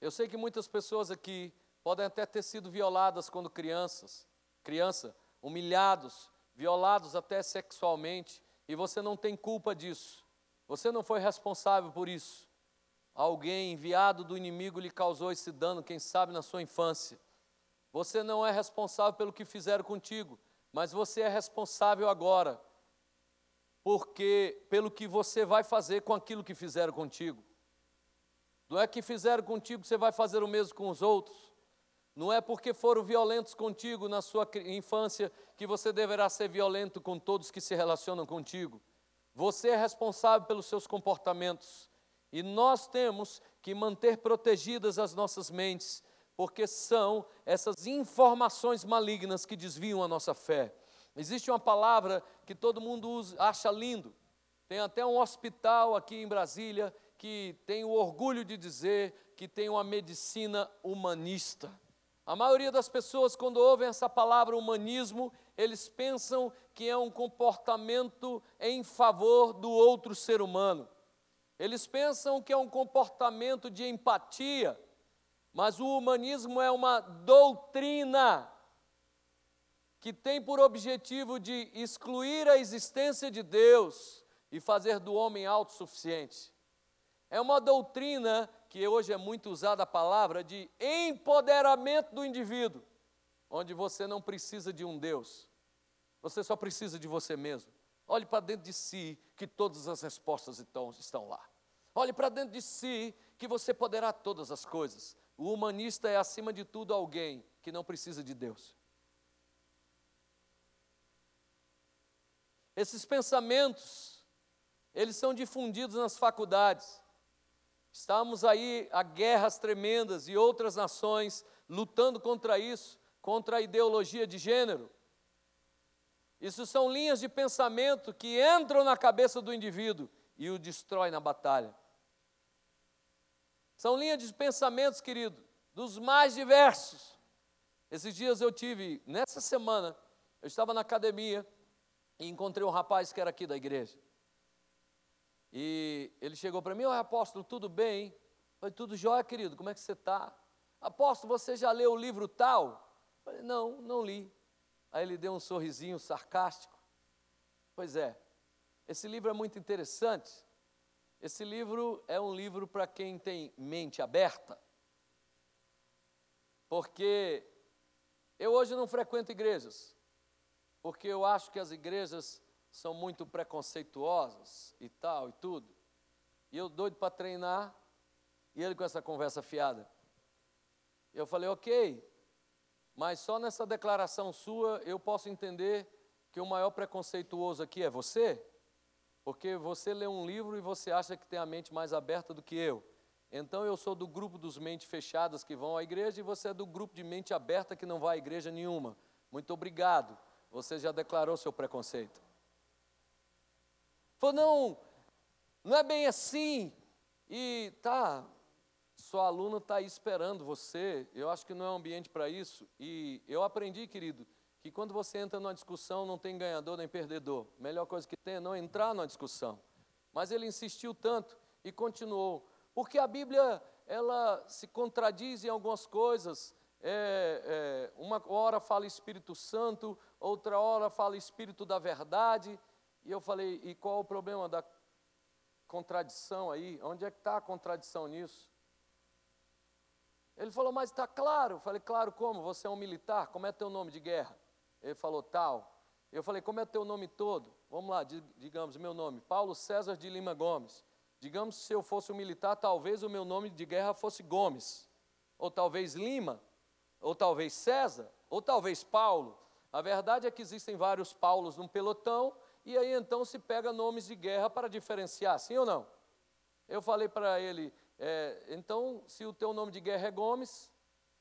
Eu sei que muitas pessoas aqui podem até ter sido violadas quando crianças, criança, humilhados, violados até sexualmente, e você não tem culpa disso. Você não foi responsável por isso. Alguém enviado do inimigo lhe causou esse dano, quem sabe na sua infância. Você não é responsável pelo que fizeram contigo, mas você é responsável agora porque pelo que você vai fazer com aquilo que fizeram contigo. Não é que fizeram contigo que você vai fazer o mesmo com os outros. Não é porque foram violentos contigo na sua infância que você deverá ser violento com todos que se relacionam contigo. Você é responsável pelos seus comportamentos. E nós temos que manter protegidas as nossas mentes, porque são essas informações malignas que desviam a nossa fé. Existe uma palavra que todo mundo usa, acha lindo. Tem até um hospital aqui em Brasília que tem o orgulho de dizer que tem uma medicina humanista. A maioria das pessoas, quando ouvem essa palavra humanismo, eles pensam que é um comportamento em favor do outro ser humano. Eles pensam que é um comportamento de empatia, mas o humanismo é uma doutrina que tem por objetivo de excluir a existência de Deus e fazer do homem autossuficiente. É uma doutrina que hoje é muito usada a palavra de empoderamento do indivíduo, onde você não precisa de um Deus, você só precisa de você mesmo. Olhe para dentro de si, que todas as respostas estão, estão lá. Olhe para dentro de si, que você poderá todas as coisas. O humanista é, acima de tudo, alguém que não precisa de Deus. Esses pensamentos, eles são difundidos nas faculdades. Estamos aí a guerras tremendas e outras nações lutando contra isso, contra a ideologia de gênero. Isso são linhas de pensamento que entram na cabeça do indivíduo e o destrói na batalha. São linhas de pensamentos, querido, dos mais diversos. Esses dias eu tive, nessa semana, eu estava na academia e encontrei um rapaz que era aqui da igreja. E ele chegou para mim, oi apóstolo, tudo bem? Falei, tudo jóia, querido, como é que você está? Apóstolo, você já leu o livro tal? Falei, não, não li. Aí ele deu um sorrisinho sarcástico. Pois é, esse livro é muito interessante. Esse livro é um livro para quem tem mente aberta. Porque eu hoje não frequento igrejas, porque eu acho que as igrejas são muito preconceituosas e tal e tudo. E eu doido para treinar, e ele com essa conversa fiada. Eu falei, ok, mas só nessa declaração sua eu posso entender Porque o maior preconceituoso aqui é você, porque você lê um livro e você acha que tem a mente mais aberta do que eu. Então eu sou do grupo dos mentes fechadas que vão à igreja e você é do grupo de mente aberta que não vai à igreja nenhuma. Muito obrigado. Você já declarou seu preconceito. Falou, não, não é bem assim. E tá, sua aluna está aí esperando você. Eu acho que não é um ambiente para isso. E eu aprendi, querido, que quando você entra numa discussão não tem ganhador nem perdedor. A melhor coisa que tem é não entrar numa discussão. Mas ele insistiu tanto e continuou. Porque a Bíblia, ela se contradiz em algumas coisas. É, é, uma hora fala Espírito Santo, outra hora fala Espírito da Verdade. E eu falei, e qual o problema da contradição aí? Onde é que está a contradição nisso? Ele falou, mas está claro. Eu falei, claro como? Você é um militar, como é teu nome de guerra? Ele falou, tal. Eu falei, como é teu nome todo? Vamos lá, digamos, meu nome, Paulo César de Lima Gomes. Digamos, se eu fosse um militar, talvez o meu nome de guerra fosse Gomes, ou talvez Lima, ou talvez César, ou talvez Paulo. A verdade é que existem vários Paulos num pelotão, e aí então se pega nomes de guerra para diferenciar, sim ou não? Eu falei para ele, é, então, se o teu nome de guerra é Gomes,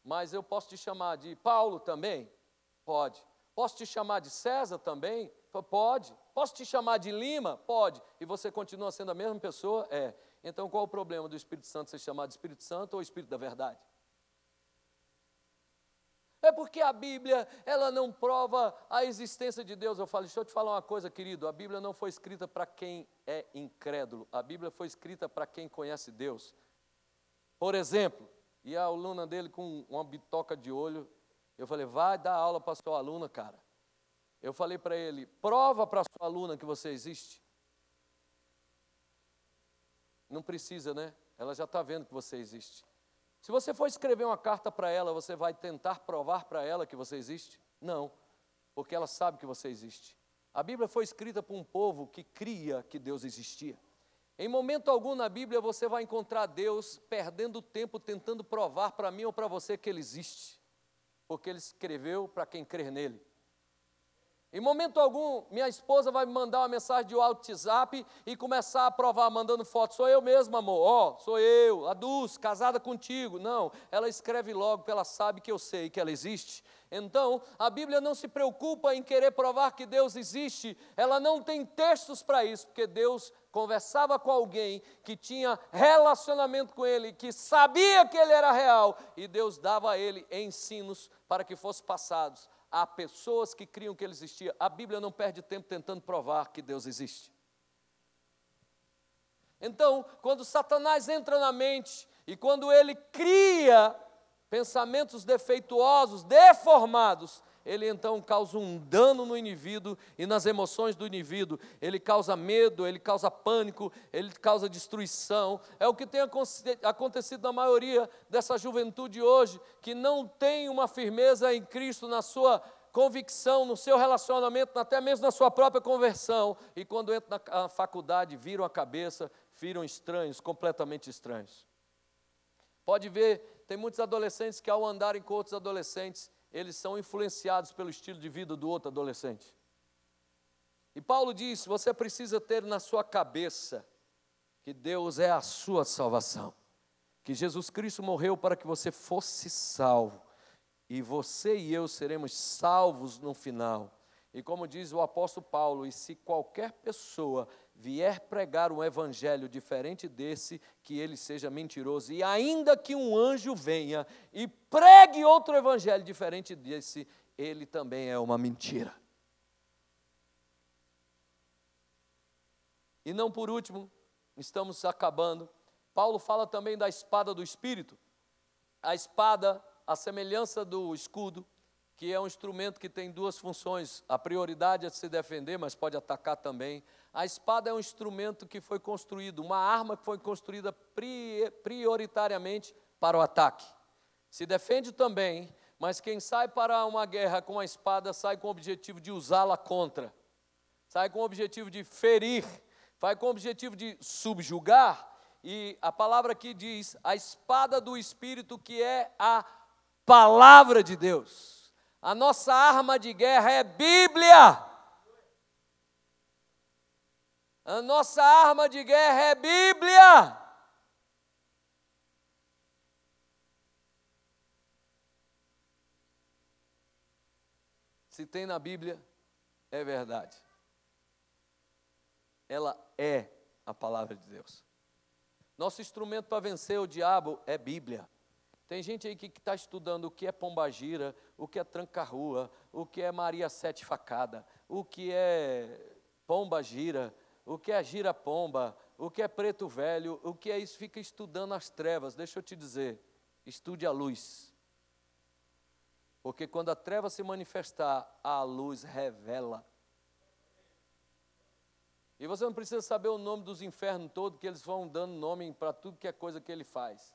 mas eu posso te chamar de Paulo também? Pode. Posso te chamar de César também? Pode. Posso te chamar de Lima? Pode. E você continua sendo a mesma pessoa? É. Então qual o problema do Espírito Santo ser chamado de Espírito Santo ou Espírito da Verdade? É porque a Bíblia, ela não prova a existência de Deus. Eu falo, deixa eu te falar uma coisa, querido. A Bíblia não foi escrita para quem é incrédulo. A Bíblia foi escrita para quem conhece Deus. Por exemplo, e a aluna dele com uma bitoca de olho, eu falei, vai dar aula para sua aluna, cara. Eu falei para ele, prova para sua aluna que você existe. Não precisa, né? Ela já está vendo que você existe. Se você for escrever uma carta para ela, você vai tentar provar para ela que você existe? Não, porque ela sabe que você existe. A Bíblia foi escrita por um povo que cria que Deus existia. Em momento algum na Bíblia você vai encontrar Deus perdendo tempo tentando provar para mim ou para você que Ele existe, porque Ele escreveu para quem crer nele. Em momento algum, minha esposa vai me mandar uma mensagem de WhatsApp e começar a provar, mandando foto. Sou eu mesmo, amor. Ó, oh, sou eu, a Dulce, casada contigo. Não, ela escreve logo, porque ela sabe que eu sei que ela existe. Então, a Bíblia não se preocupa em querer provar que Deus existe. Ela não tem textos para isso, porque Deus conversava com alguém que tinha relacionamento com ele, que sabia que ele era real, e Deus dava a ele ensinos para que fossem passados a pessoas que criam que ele existia. A Bíblia não perde tempo tentando provar que Deus existe. Então, quando Satanás entra na mente e quando ele cria pensamentos defeituosos, deformados, ele então causa um dano no indivíduo e nas emoções do indivíduo. Ele causa medo, ele causa pânico, ele causa destruição. É o que tem acontecido na maioria dessa juventude hoje, que não tem uma firmeza em Cristo na sua convicção, no seu relacionamento, até mesmo na sua própria conversão. E quando entra na faculdade, viram a cabeça, viram estranhos, completamente estranhos. Pode ver, tem muitos adolescentes que, ao andarem com outros adolescentes, eles são influenciados pelo estilo de vida do outro adolescente. E Paulo diz: você precisa ter na sua cabeça que Deus é a sua salvação, que Jesus Cristo morreu para que você fosse salvo, e você e eu seremos salvos no final. E como diz o apóstolo Paulo, e se qualquer pessoa vier pregar um evangelho diferente desse, que ele seja mentiroso. E ainda que um anjo venha e pregue outro evangelho diferente desse, ele também é uma mentira. E não por último, estamos acabando. Paulo fala também da espada do espírito. A espada, a semelhança do escudo, que é um instrumento que tem duas funções. A prioridade é se defender, mas pode atacar também. A espada é um instrumento que foi construído, uma arma que foi construída prioritariamente para o ataque. Se defende também, mas quem sai para uma guerra com a espada sai com o objetivo de usá-la contra, sai com o objetivo de ferir, vai com o objetivo de subjugar. E a palavra aqui diz a espada do Espírito, que é a palavra de Deus. A nossa arma de guerra é Bíblia. A nossa arma de guerra é Bíblia. Se tem na Bíblia, é verdade. Ela é a palavra de Deus. Nosso instrumento para vencer o diabo é Bíblia. Tem gente aí que está estudando o que é pombagira, o que é tranca-rua, o que é Maria Sete Facada, o que é pomba gira, o que é gira pomba, o que é preto velho, o que é isso, fica estudando as trevas. Deixa eu te dizer, estude a luz. Porque quando a treva se manifestar, a luz revela. E você não precisa saber o nome dos infernos todos, que eles vão dando nome para tudo que é coisa que ele faz.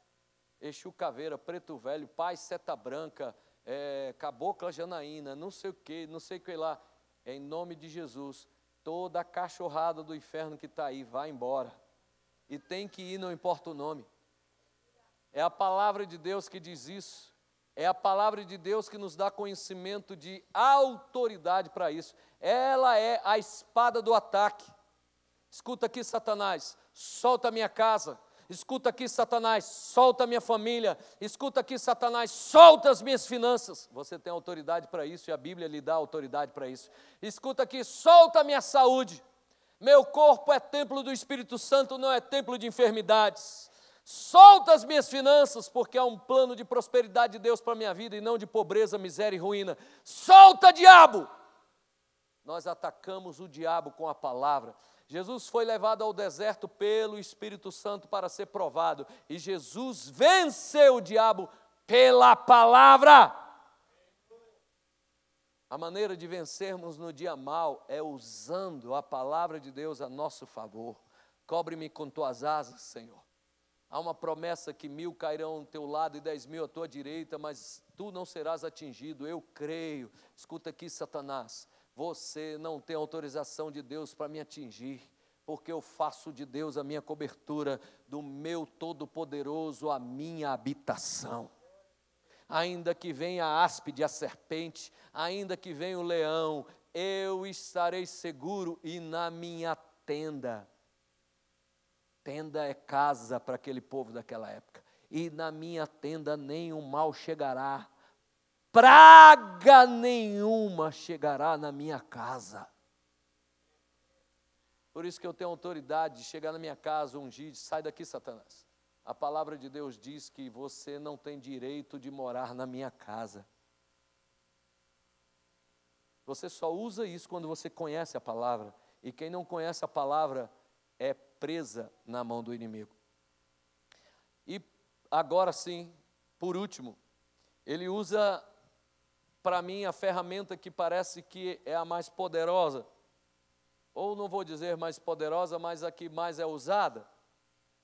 Exu Caveira, Preto Velho, Pai Seta Branca, é, Cabocla Janaína, não sei o que, não sei o que lá. Em nome de Jesus, toda a cachorrada do inferno que está aí, vai embora. E tem que ir, não importa o nome. É a palavra de Deus que diz isso. É a palavra de Deus que nos dá conhecimento de autoridade para isso. Ela é a espada do ataque. Escuta aqui, Satanás, solta a minha casa. Escuta aqui, Satanás, solta a minha família. Escuta aqui, Satanás, solta as minhas finanças. Você tem autoridade para isso e a Bíblia lhe dá autoridade para isso. Escuta aqui, solta a minha saúde. Meu corpo é templo do Espírito Santo, não é templo de enfermidades. Solta as minhas finanças, porque há um plano de prosperidade de Deus para a minha vida e não de pobreza, miséria e ruína. Solta, diabo! Nós atacamos o diabo com a palavra. Jesus foi levado ao deserto pelo Espírito Santo para ser provado, e Jesus venceu o diabo pela palavra. A maneira de vencermos no dia mal é usando a palavra de Deus a nosso favor. Cobre-me com tuas asas, Senhor. Há uma promessa que mil cairão ao teu lado e dez mil à tua direita, mas tu não serás atingido. Eu creio. Escuta aqui, Satanás. Você não tem autorização de Deus para me atingir, porque eu faço de Deus a minha cobertura, do meu Todo-Poderoso a minha habitação. Ainda que venha a áspide, a serpente, ainda que venha o leão, eu estarei seguro e na minha tenda Tenda é casa para aquele povo daquela época. E na minha tenda nenhum mal chegará, praga nenhuma chegará na minha casa. Por isso que eu tenho autoridade de chegar na minha casa, ungir, sai daqui, Satanás. A palavra de Deus diz que você não tem direito de morar na minha casa. Você só usa isso quando você conhece a palavra. E quem não conhece a palavra é presa na mão do inimigo. E agora sim, por último, ele usa para mim a ferramenta que parece que é a mais poderosa, ou não vou dizer mais poderosa, mas a que mais é usada,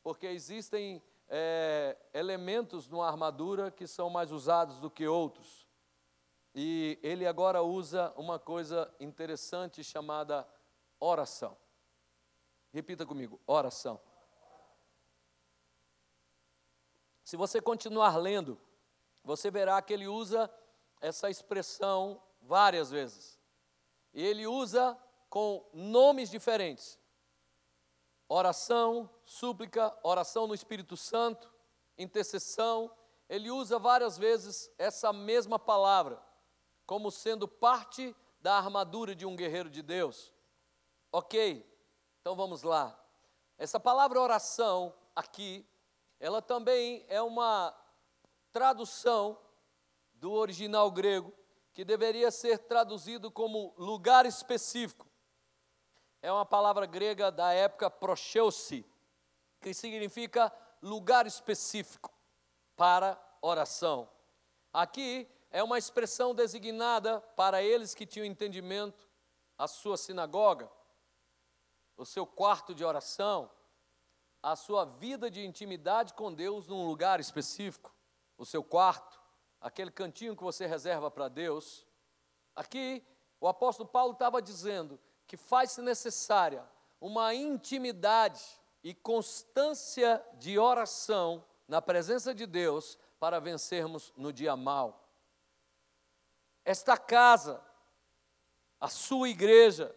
porque existem é, elementos numa armadura que são mais usados do que outros. E ele agora usa uma coisa interessante chamada oração. Repita comigo: oração. Se você continuar lendo, você verá que ele usa essa expressão várias vezes. E ele usa com nomes diferentes: oração, súplica, oração no Espírito Santo, intercessão. Ele usa várias vezes essa mesma palavra, como sendo parte da armadura de um guerreiro de Deus. Ok, então vamos lá. Essa palavra oração aqui, ela também é uma tradução do original grego, que deveria ser traduzido como lugar específico. É uma palavra grega da época procheusi, que significa lugar específico para oração. Aqui é uma expressão designada para eles que tinham entendimento, a sua sinagoga, o seu quarto de oração, a sua vida de intimidade com Deus num lugar específico, o seu quarto, aquele cantinho que você reserva para Deus. Aqui, o apóstolo Paulo estava dizendo que faz-se necessária uma intimidade e constância de oração na presença de Deus para vencermos no dia mal. Esta casa, a sua igreja,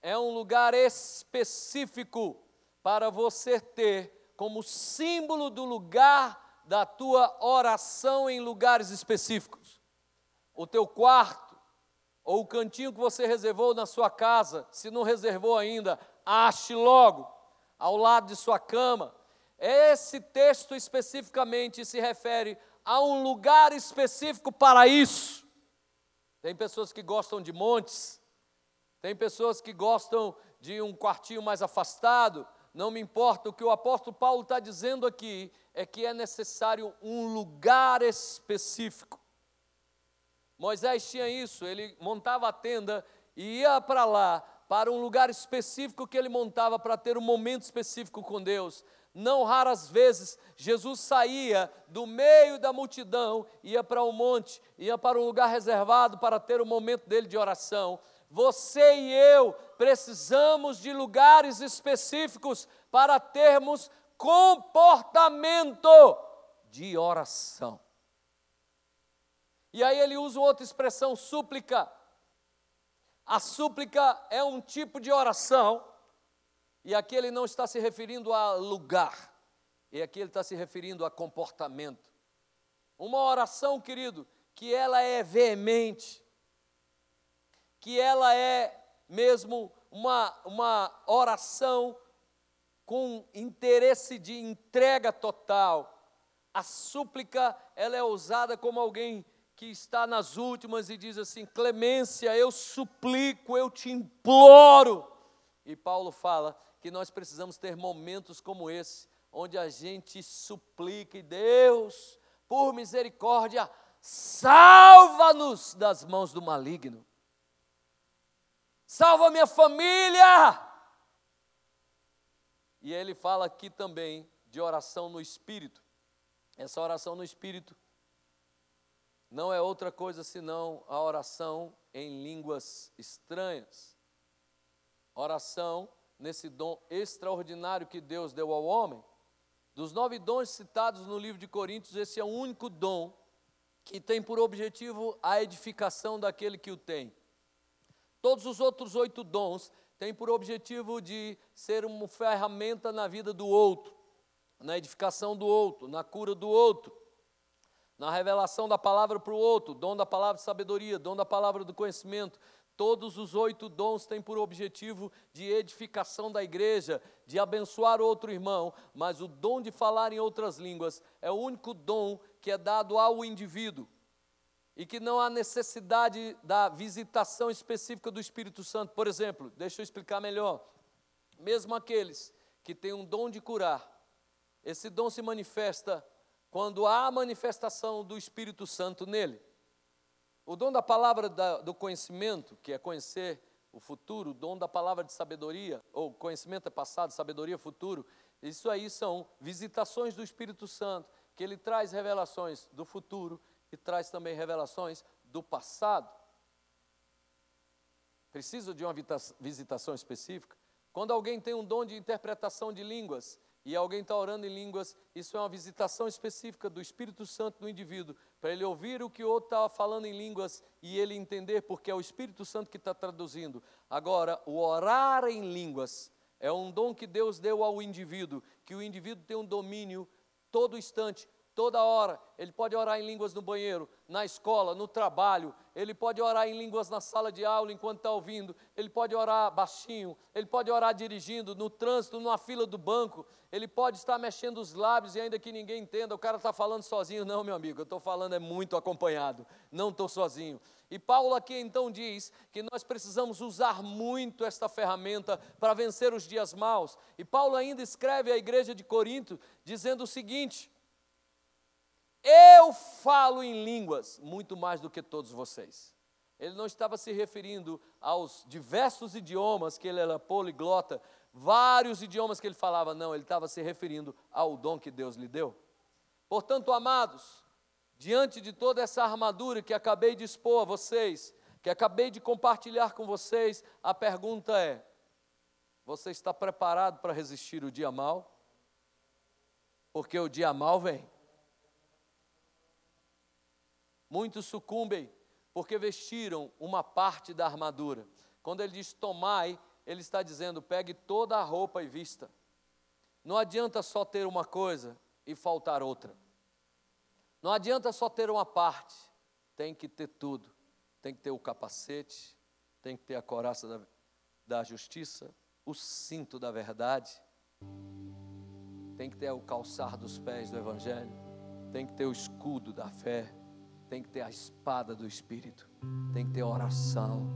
é um lugar específico para você ter como símbolo do lugar da tua oração em lugares específicos. O teu quarto, ou o cantinho que você reservou na sua casa, se não reservou ainda, ache logo, ao lado de sua cama. Esse texto especificamente se refere a um lugar específico para isso. Tem pessoas que gostam de montes, tem pessoas que gostam de um quartinho mais afastado, não me importa, o que o apóstolo Paulo está dizendo aqui é que é necessário um lugar específico. Moisés tinha isso, ele montava a tenda e ia para lá, para um lugar específico que ele montava para ter um momento específico com Deus. Não raras vezes, Jesus saía do meio da multidão, ia para um monte, ia para um lugar reservado para ter o momento dele de oração. Você e eu precisamos de lugares específicos para termos comportamento de oração. E aí ele usa outra expressão, súplica. A súplica é um tipo de oração, e aqui ele não está se referindo a lugar, e aqui ele está se referindo a comportamento. Uma oração, querido, que ela é veemente, que ela é mesmo uma, uma oração com interesse de entrega total. A súplica, ela é usada como alguém que está nas últimas e diz assim: Clemência, eu suplico, eu te imploro. E Paulo fala que nós precisamos ter momentos como esse, onde a gente suplica e Deus, por misericórdia, salva-nos das mãos do maligno salva minha família. E ele fala aqui também de oração no espírito. Essa oração no espírito não é outra coisa senão a oração em línguas estranhas. Oração nesse dom extraordinário que Deus deu ao homem. Dos nove dons citados no livro de Coríntios, esse é o único dom que tem por objetivo a edificação daquele que o tem. Todos os outros oito dons têm por objetivo de ser uma ferramenta na vida do outro, na edificação do outro, na cura do outro, na revelação da palavra para o outro, dom da palavra de sabedoria, dom da palavra do conhecimento. Todos os oito dons têm por objetivo de edificação da igreja, de abençoar outro irmão, mas o dom de falar em outras línguas é o único dom que é dado ao indivíduo e que não há necessidade da visitação específica do Espírito Santo. Por exemplo, deixa eu explicar melhor. Mesmo aqueles que têm um dom de curar, esse dom se manifesta quando há manifestação do Espírito Santo nele. O dom da palavra da, do conhecimento, que é conhecer o futuro, o dom da palavra de sabedoria, ou conhecimento é passado, sabedoria é futuro, isso aí são visitações do Espírito Santo, que ele traz revelações do futuro e traz também revelações do passado. Precisa de uma visitação específica? Quando alguém tem um dom de interpretação de línguas e alguém está orando em línguas, isso é uma visitação específica do Espírito Santo no indivíduo, para ele ouvir o que o outro está falando em línguas e ele entender, porque é o Espírito Santo que está traduzindo. Agora, o orar em línguas é um dom que Deus deu ao indivíduo, que o indivíduo tem um domínio todo instante toda hora. Ele pode orar em línguas no banheiro, na escola, no trabalho. Ele pode orar em línguas na sala de aula enquanto está ouvindo. Ele pode orar baixinho. Ele pode orar dirigindo, no trânsito, numa fila do banco. Ele pode estar mexendo os lábios e ainda que ninguém entenda, o cara está falando sozinho. Não, meu amigo, eu estou falando é muito acompanhado. Não estou sozinho. E Paulo aqui então diz que nós precisamos usar muito esta ferramenta para vencer os dias maus. E Paulo ainda escreve à igreja de Corinto dizendo o seguinte: eu falo em línguas muito mais do que todos vocês. Ele não estava se referindo aos diversos idiomas que ele era poliglota, vários idiomas que ele falava, não, ele estava se referindo ao dom que Deus lhe deu. Portanto, amados, diante de toda essa armadura que acabei de expor a vocês, que acabei de compartilhar com vocês, a pergunta é: você está preparado para resistir o dia mal? Porque o dia mal vem. Muitos sucumbem porque vestiram uma parte da armadura. Quando ele diz tomai, ele está dizendo: pegue toda a roupa e vista. Não adianta só ter uma coisa e faltar outra. Não adianta só ter uma parte, tem que ter tudo. Tem que ter o capacete, tem que ter a coraça da, da justiça, o cinto da verdade, tem que ter o calçar dos pés do Evangelho, tem que ter o escudo da fé, tem que ter a espada do Espírito, tem que ter oração.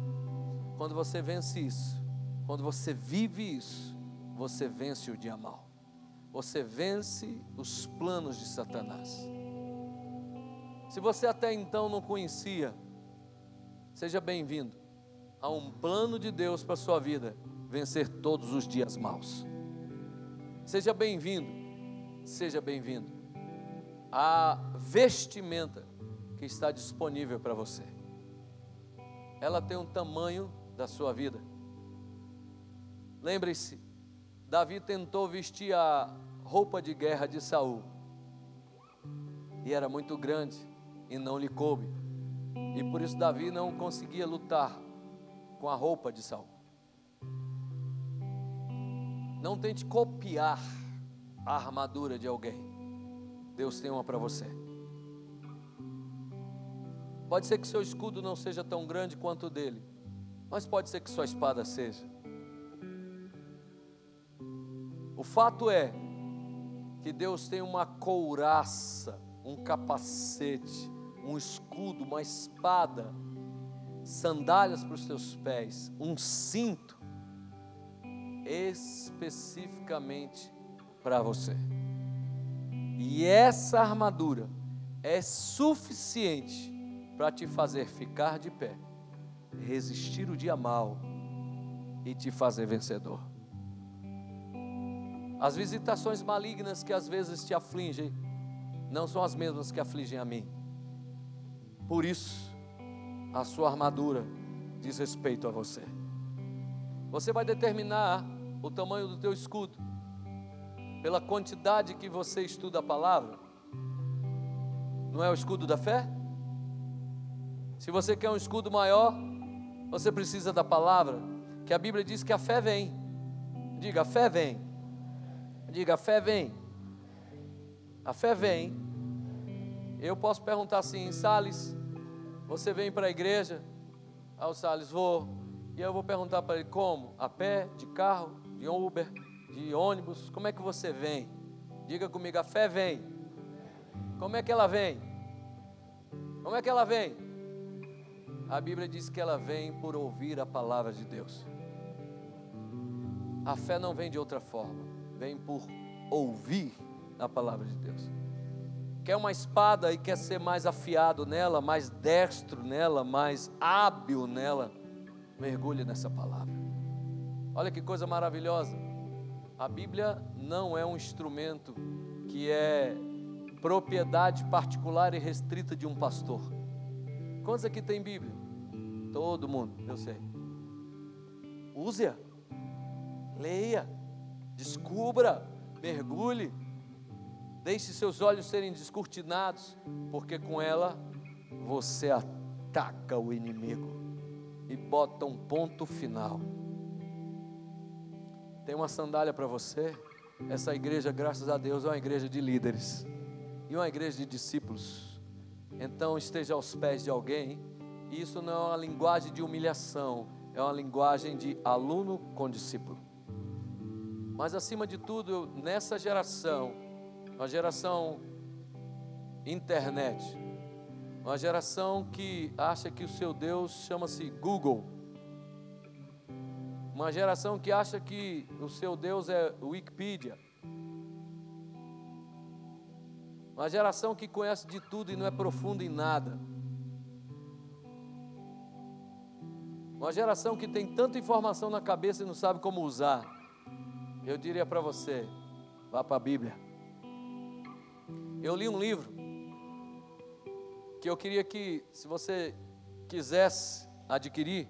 Quando você vence isso, quando você vive isso, você vence o dia mal, você vence os planos de Satanás. Se você até então não conhecia, seja bem-vindo a um plano de Deus para a sua vida, vencer todos os dias maus. Seja bem-vindo, seja bem-vindo à vestimenta que está disponível para você. Ela tem um tamanho da sua vida. Lembre-se, Davi tentou vestir a roupa de guerra de Saul. E era muito grande e não lhe coube. E por isso Davi não conseguia lutar com a roupa de Saul. Não tente copiar a armadura de alguém. Deus tem uma para você. Pode ser que seu escudo não seja tão grande quanto o dele, mas pode ser que sua espada seja. O fato é que Deus tem uma couraça, um capacete, um escudo, uma espada, sandálias para os teus pés, um cinto, especificamente para você. E essa armadura é suficiente para te fazer ficar de pé, resistir o dia mal e te fazer vencedor. As visitações malignas que às vezes te afligem, não são as mesmas que afligem a mim. Por isso, a sua armadura diz respeito a você. Você vai determinar o tamanho do teu escudo pela quantidade que você estuda a palavra. Não é o escudo da fé? Se você quer um escudo maior, você precisa da palavra, que a Bíblia diz que a fé vem. Diga, a fé vem. Diga, a fé vem. A fé vem eu posso perguntar assim, Sales, você vem para a igreja? Aí o Sales, vou. E eu vou perguntar para ele, como? A pé, de carro, de Uber, de ônibus? Como é que você vem? Diga comigo, a fé vem. Como é que ela vem? Como é que ela vem? A Bíblia diz que ela vem por ouvir a palavra de Deus. A fé não vem de outra forma, vem por ouvir a palavra de Deus quer uma espada e quer ser mais afiado nela, mais destro nela, mais hábil nela, mergulhe nessa palavra. Olha que coisa maravilhosa. A Bíblia não é um instrumento que é propriedade particular e restrita de um pastor. Quantos aqui tem Bíblia? Todo mundo, eu sei. Use-a, leia, descubra, mergulhe Deixe seus olhos serem descortinados, porque com ela você ataca o inimigo e bota um ponto final. Tem uma sandália para você. Essa igreja, graças a Deus, é uma igreja de líderes e uma igreja de discípulos. Então esteja aos pés de alguém. E isso não é uma linguagem de humilhação, é uma linguagem de aluno com discípulo. Mas acima de tudo, nessa geração, uma geração internet, uma geração que acha que o seu Deus chama-se Google, uma geração que acha que o seu Deus é Wikipedia, uma geração que conhece de tudo e não é profunda em nada. Uma geração que tem tanta informação na cabeça e não sabe como usar. Eu diria para você: vá para a Bíblia. Eu li um livro que eu queria que, se você quisesse adquirir,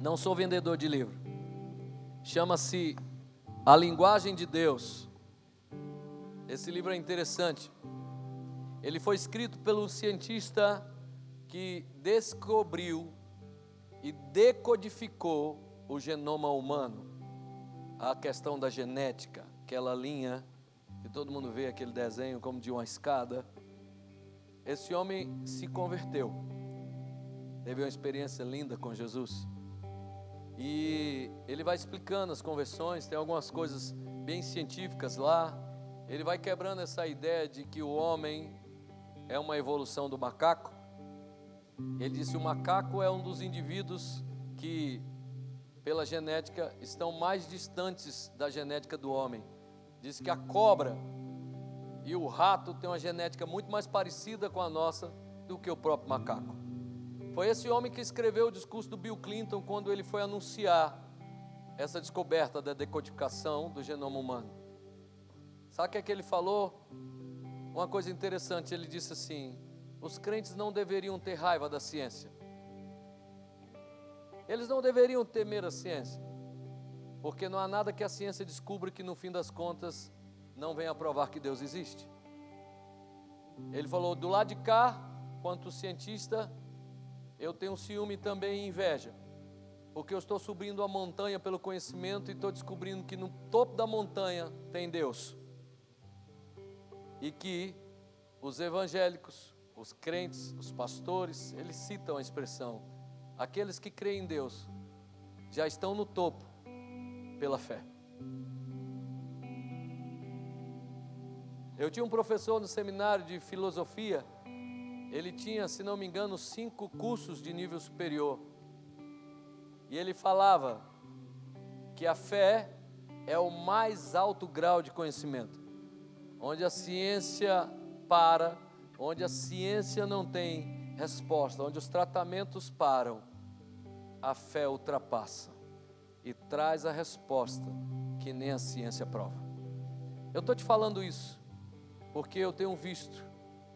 não sou vendedor de livro, chama-se A Linguagem de Deus. Esse livro é interessante. Ele foi escrito pelo cientista que descobriu e decodificou o genoma humano, a questão da genética, aquela linha que todo mundo vê aquele desenho como de uma escada. Esse homem se converteu, teve uma experiência linda com Jesus. E ele vai explicando as conversões, tem algumas coisas bem científicas lá. Ele vai quebrando essa ideia de que o homem é uma evolução do macaco. Ele disse: o macaco é um dos indivíduos que, pela genética, estão mais distantes da genética do homem. Diz que a cobra e o rato têm uma genética muito mais parecida com a nossa do que o próprio macaco. Foi esse homem que escreveu o discurso do Bill Clinton quando ele foi anunciar essa descoberta da decodificação do genoma humano. Sabe o que, é que ele falou? Uma coisa interessante, ele disse assim: os crentes não deveriam ter raiva da ciência. Eles não deveriam temer a ciência, porque não há nada que a ciência descubra que no fim das contas não venha provar que Deus existe. Ele falou: do lado de cá, quanto cientista, eu tenho ciúme também e inveja, porque eu estou subindo a montanha pelo conhecimento e estou descobrindo que no topo da montanha tem Deus. E que os evangélicos, os crentes, os pastores, eles citam a expressão: aqueles que creem em Deus já estão no topo pela fé. Eu tinha um professor no seminário de filosofia, ele tinha, se não me engano, cinco cursos de nível superior. E ele falava que a fé é o mais alto grau de conhecimento, onde a ciência para, onde a ciência não tem resposta, onde os tratamentos param, a fé ultrapassa e traz a resposta que nem a ciência prova. Eu estou te falando isso porque eu tenho visto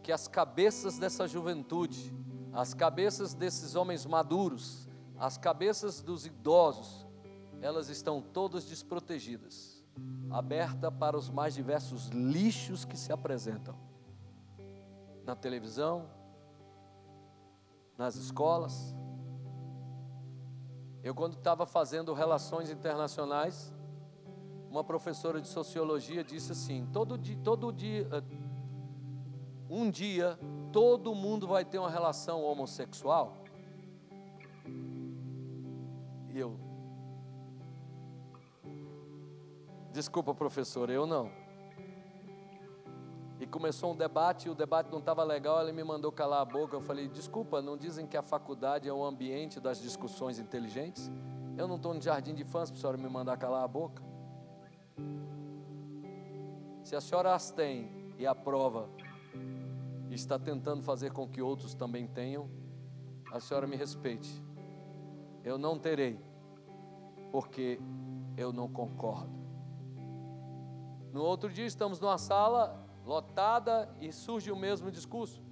que as cabeças dessa juventude, as cabeças desses homens maduros, as cabeças dos idosos, elas estão todas desprotegidas, aberta para os mais diversos lixos que se apresentam na televisão, nas escolas. Eu, quando estava fazendo relações internacionais, uma professora de sociologia disse assim: todo dia, todo dia, eh, um dia, todo mundo vai ter uma relação homossexual. E eu, desculpa, professora, eu não. E começou um debate, e o debate não estava legal, ela me mandou calar a boca. Eu falei: desculpa, não dizem que a faculdade é o ambiente das discussões inteligentes? Eu não estou no jardim de fãs para a senhora me mandar calar a boca. Se a senhora as tem e aprova e está tentando fazer com que outros também tenham, a senhora me respeite. Eu não terei, porque eu não concordo. No outro dia estamos numa sala lotada e surge o mesmo discurso.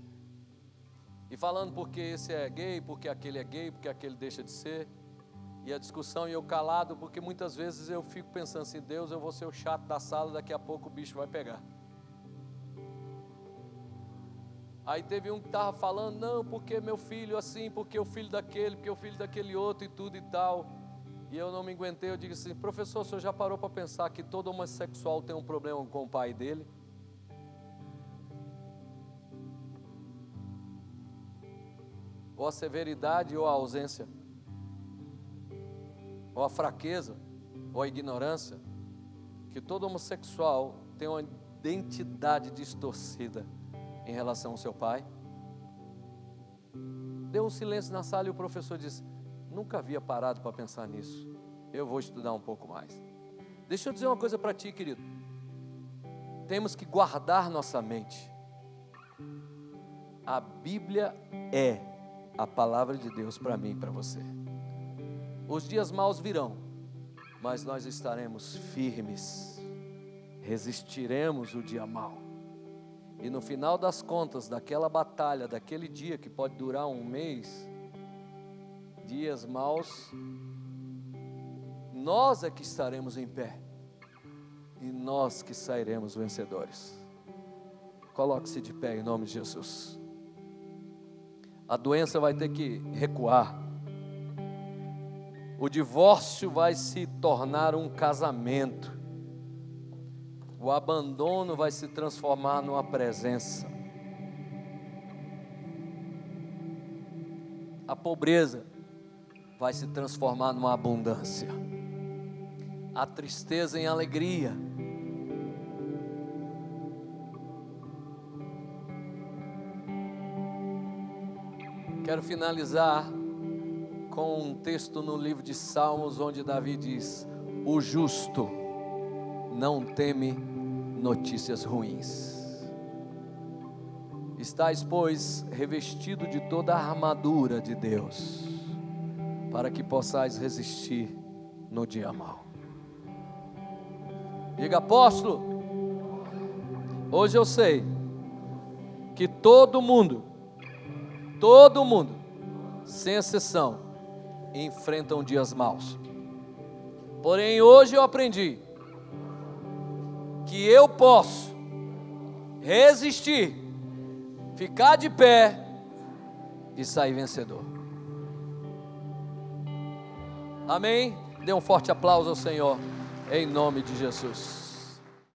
E falando porque esse é gay, porque aquele é gay, porque aquele deixa de ser e a discussão e eu calado, porque muitas vezes eu fico pensando assim: Deus, eu vou ser o chato da sala, daqui a pouco o bicho vai pegar. Aí teve um que estava falando: não, porque meu filho assim, porque o filho daquele, porque o filho daquele outro e tudo e tal. E eu não me aguentei, eu disse assim: professor, o senhor já parou para pensar que todo homossexual tem um problema com o pai dele? Ou a severidade ou a ausência? ou a fraqueza, ou a ignorância, que todo homossexual tem uma identidade distorcida em relação ao seu pai. Deu um silêncio na sala e o professor disse: Nunca havia parado para pensar nisso. Eu vou estudar um pouco mais. Deixa eu dizer uma coisa para ti, querido. Temos que guardar nossa mente. A Bíblia é a palavra de Deus para mim e para você. Os dias maus virão, mas nós estaremos firmes, resistiremos o dia mau. E no final das contas, daquela batalha, daquele dia que pode durar um mês, dias maus, nós é que estaremos em pé e nós que sairemos vencedores. Coloque-se de pé em nome de Jesus. A doença vai ter que recuar O divórcio vai se tornar um casamento. O abandono vai se transformar numa presença. A pobreza vai se transformar numa abundância. A tristeza em alegria. Quero finalizar com um texto no livro de Salmos, onde Davi diz: O justo não teme notícias ruins. Estais, pois, revestido de toda a armadura de Deus, para que possais resistir no dia mau. Diga, apóstolo, hoje eu sei que todo mundo, todo mundo, sem exceção, enfrentam dias maus. Porém, hoje eu aprendi que eu posso resistir, ficar de pé e sair vencedor. Amém? Dê um forte aplauso ao Senhor, em nome de Jesus.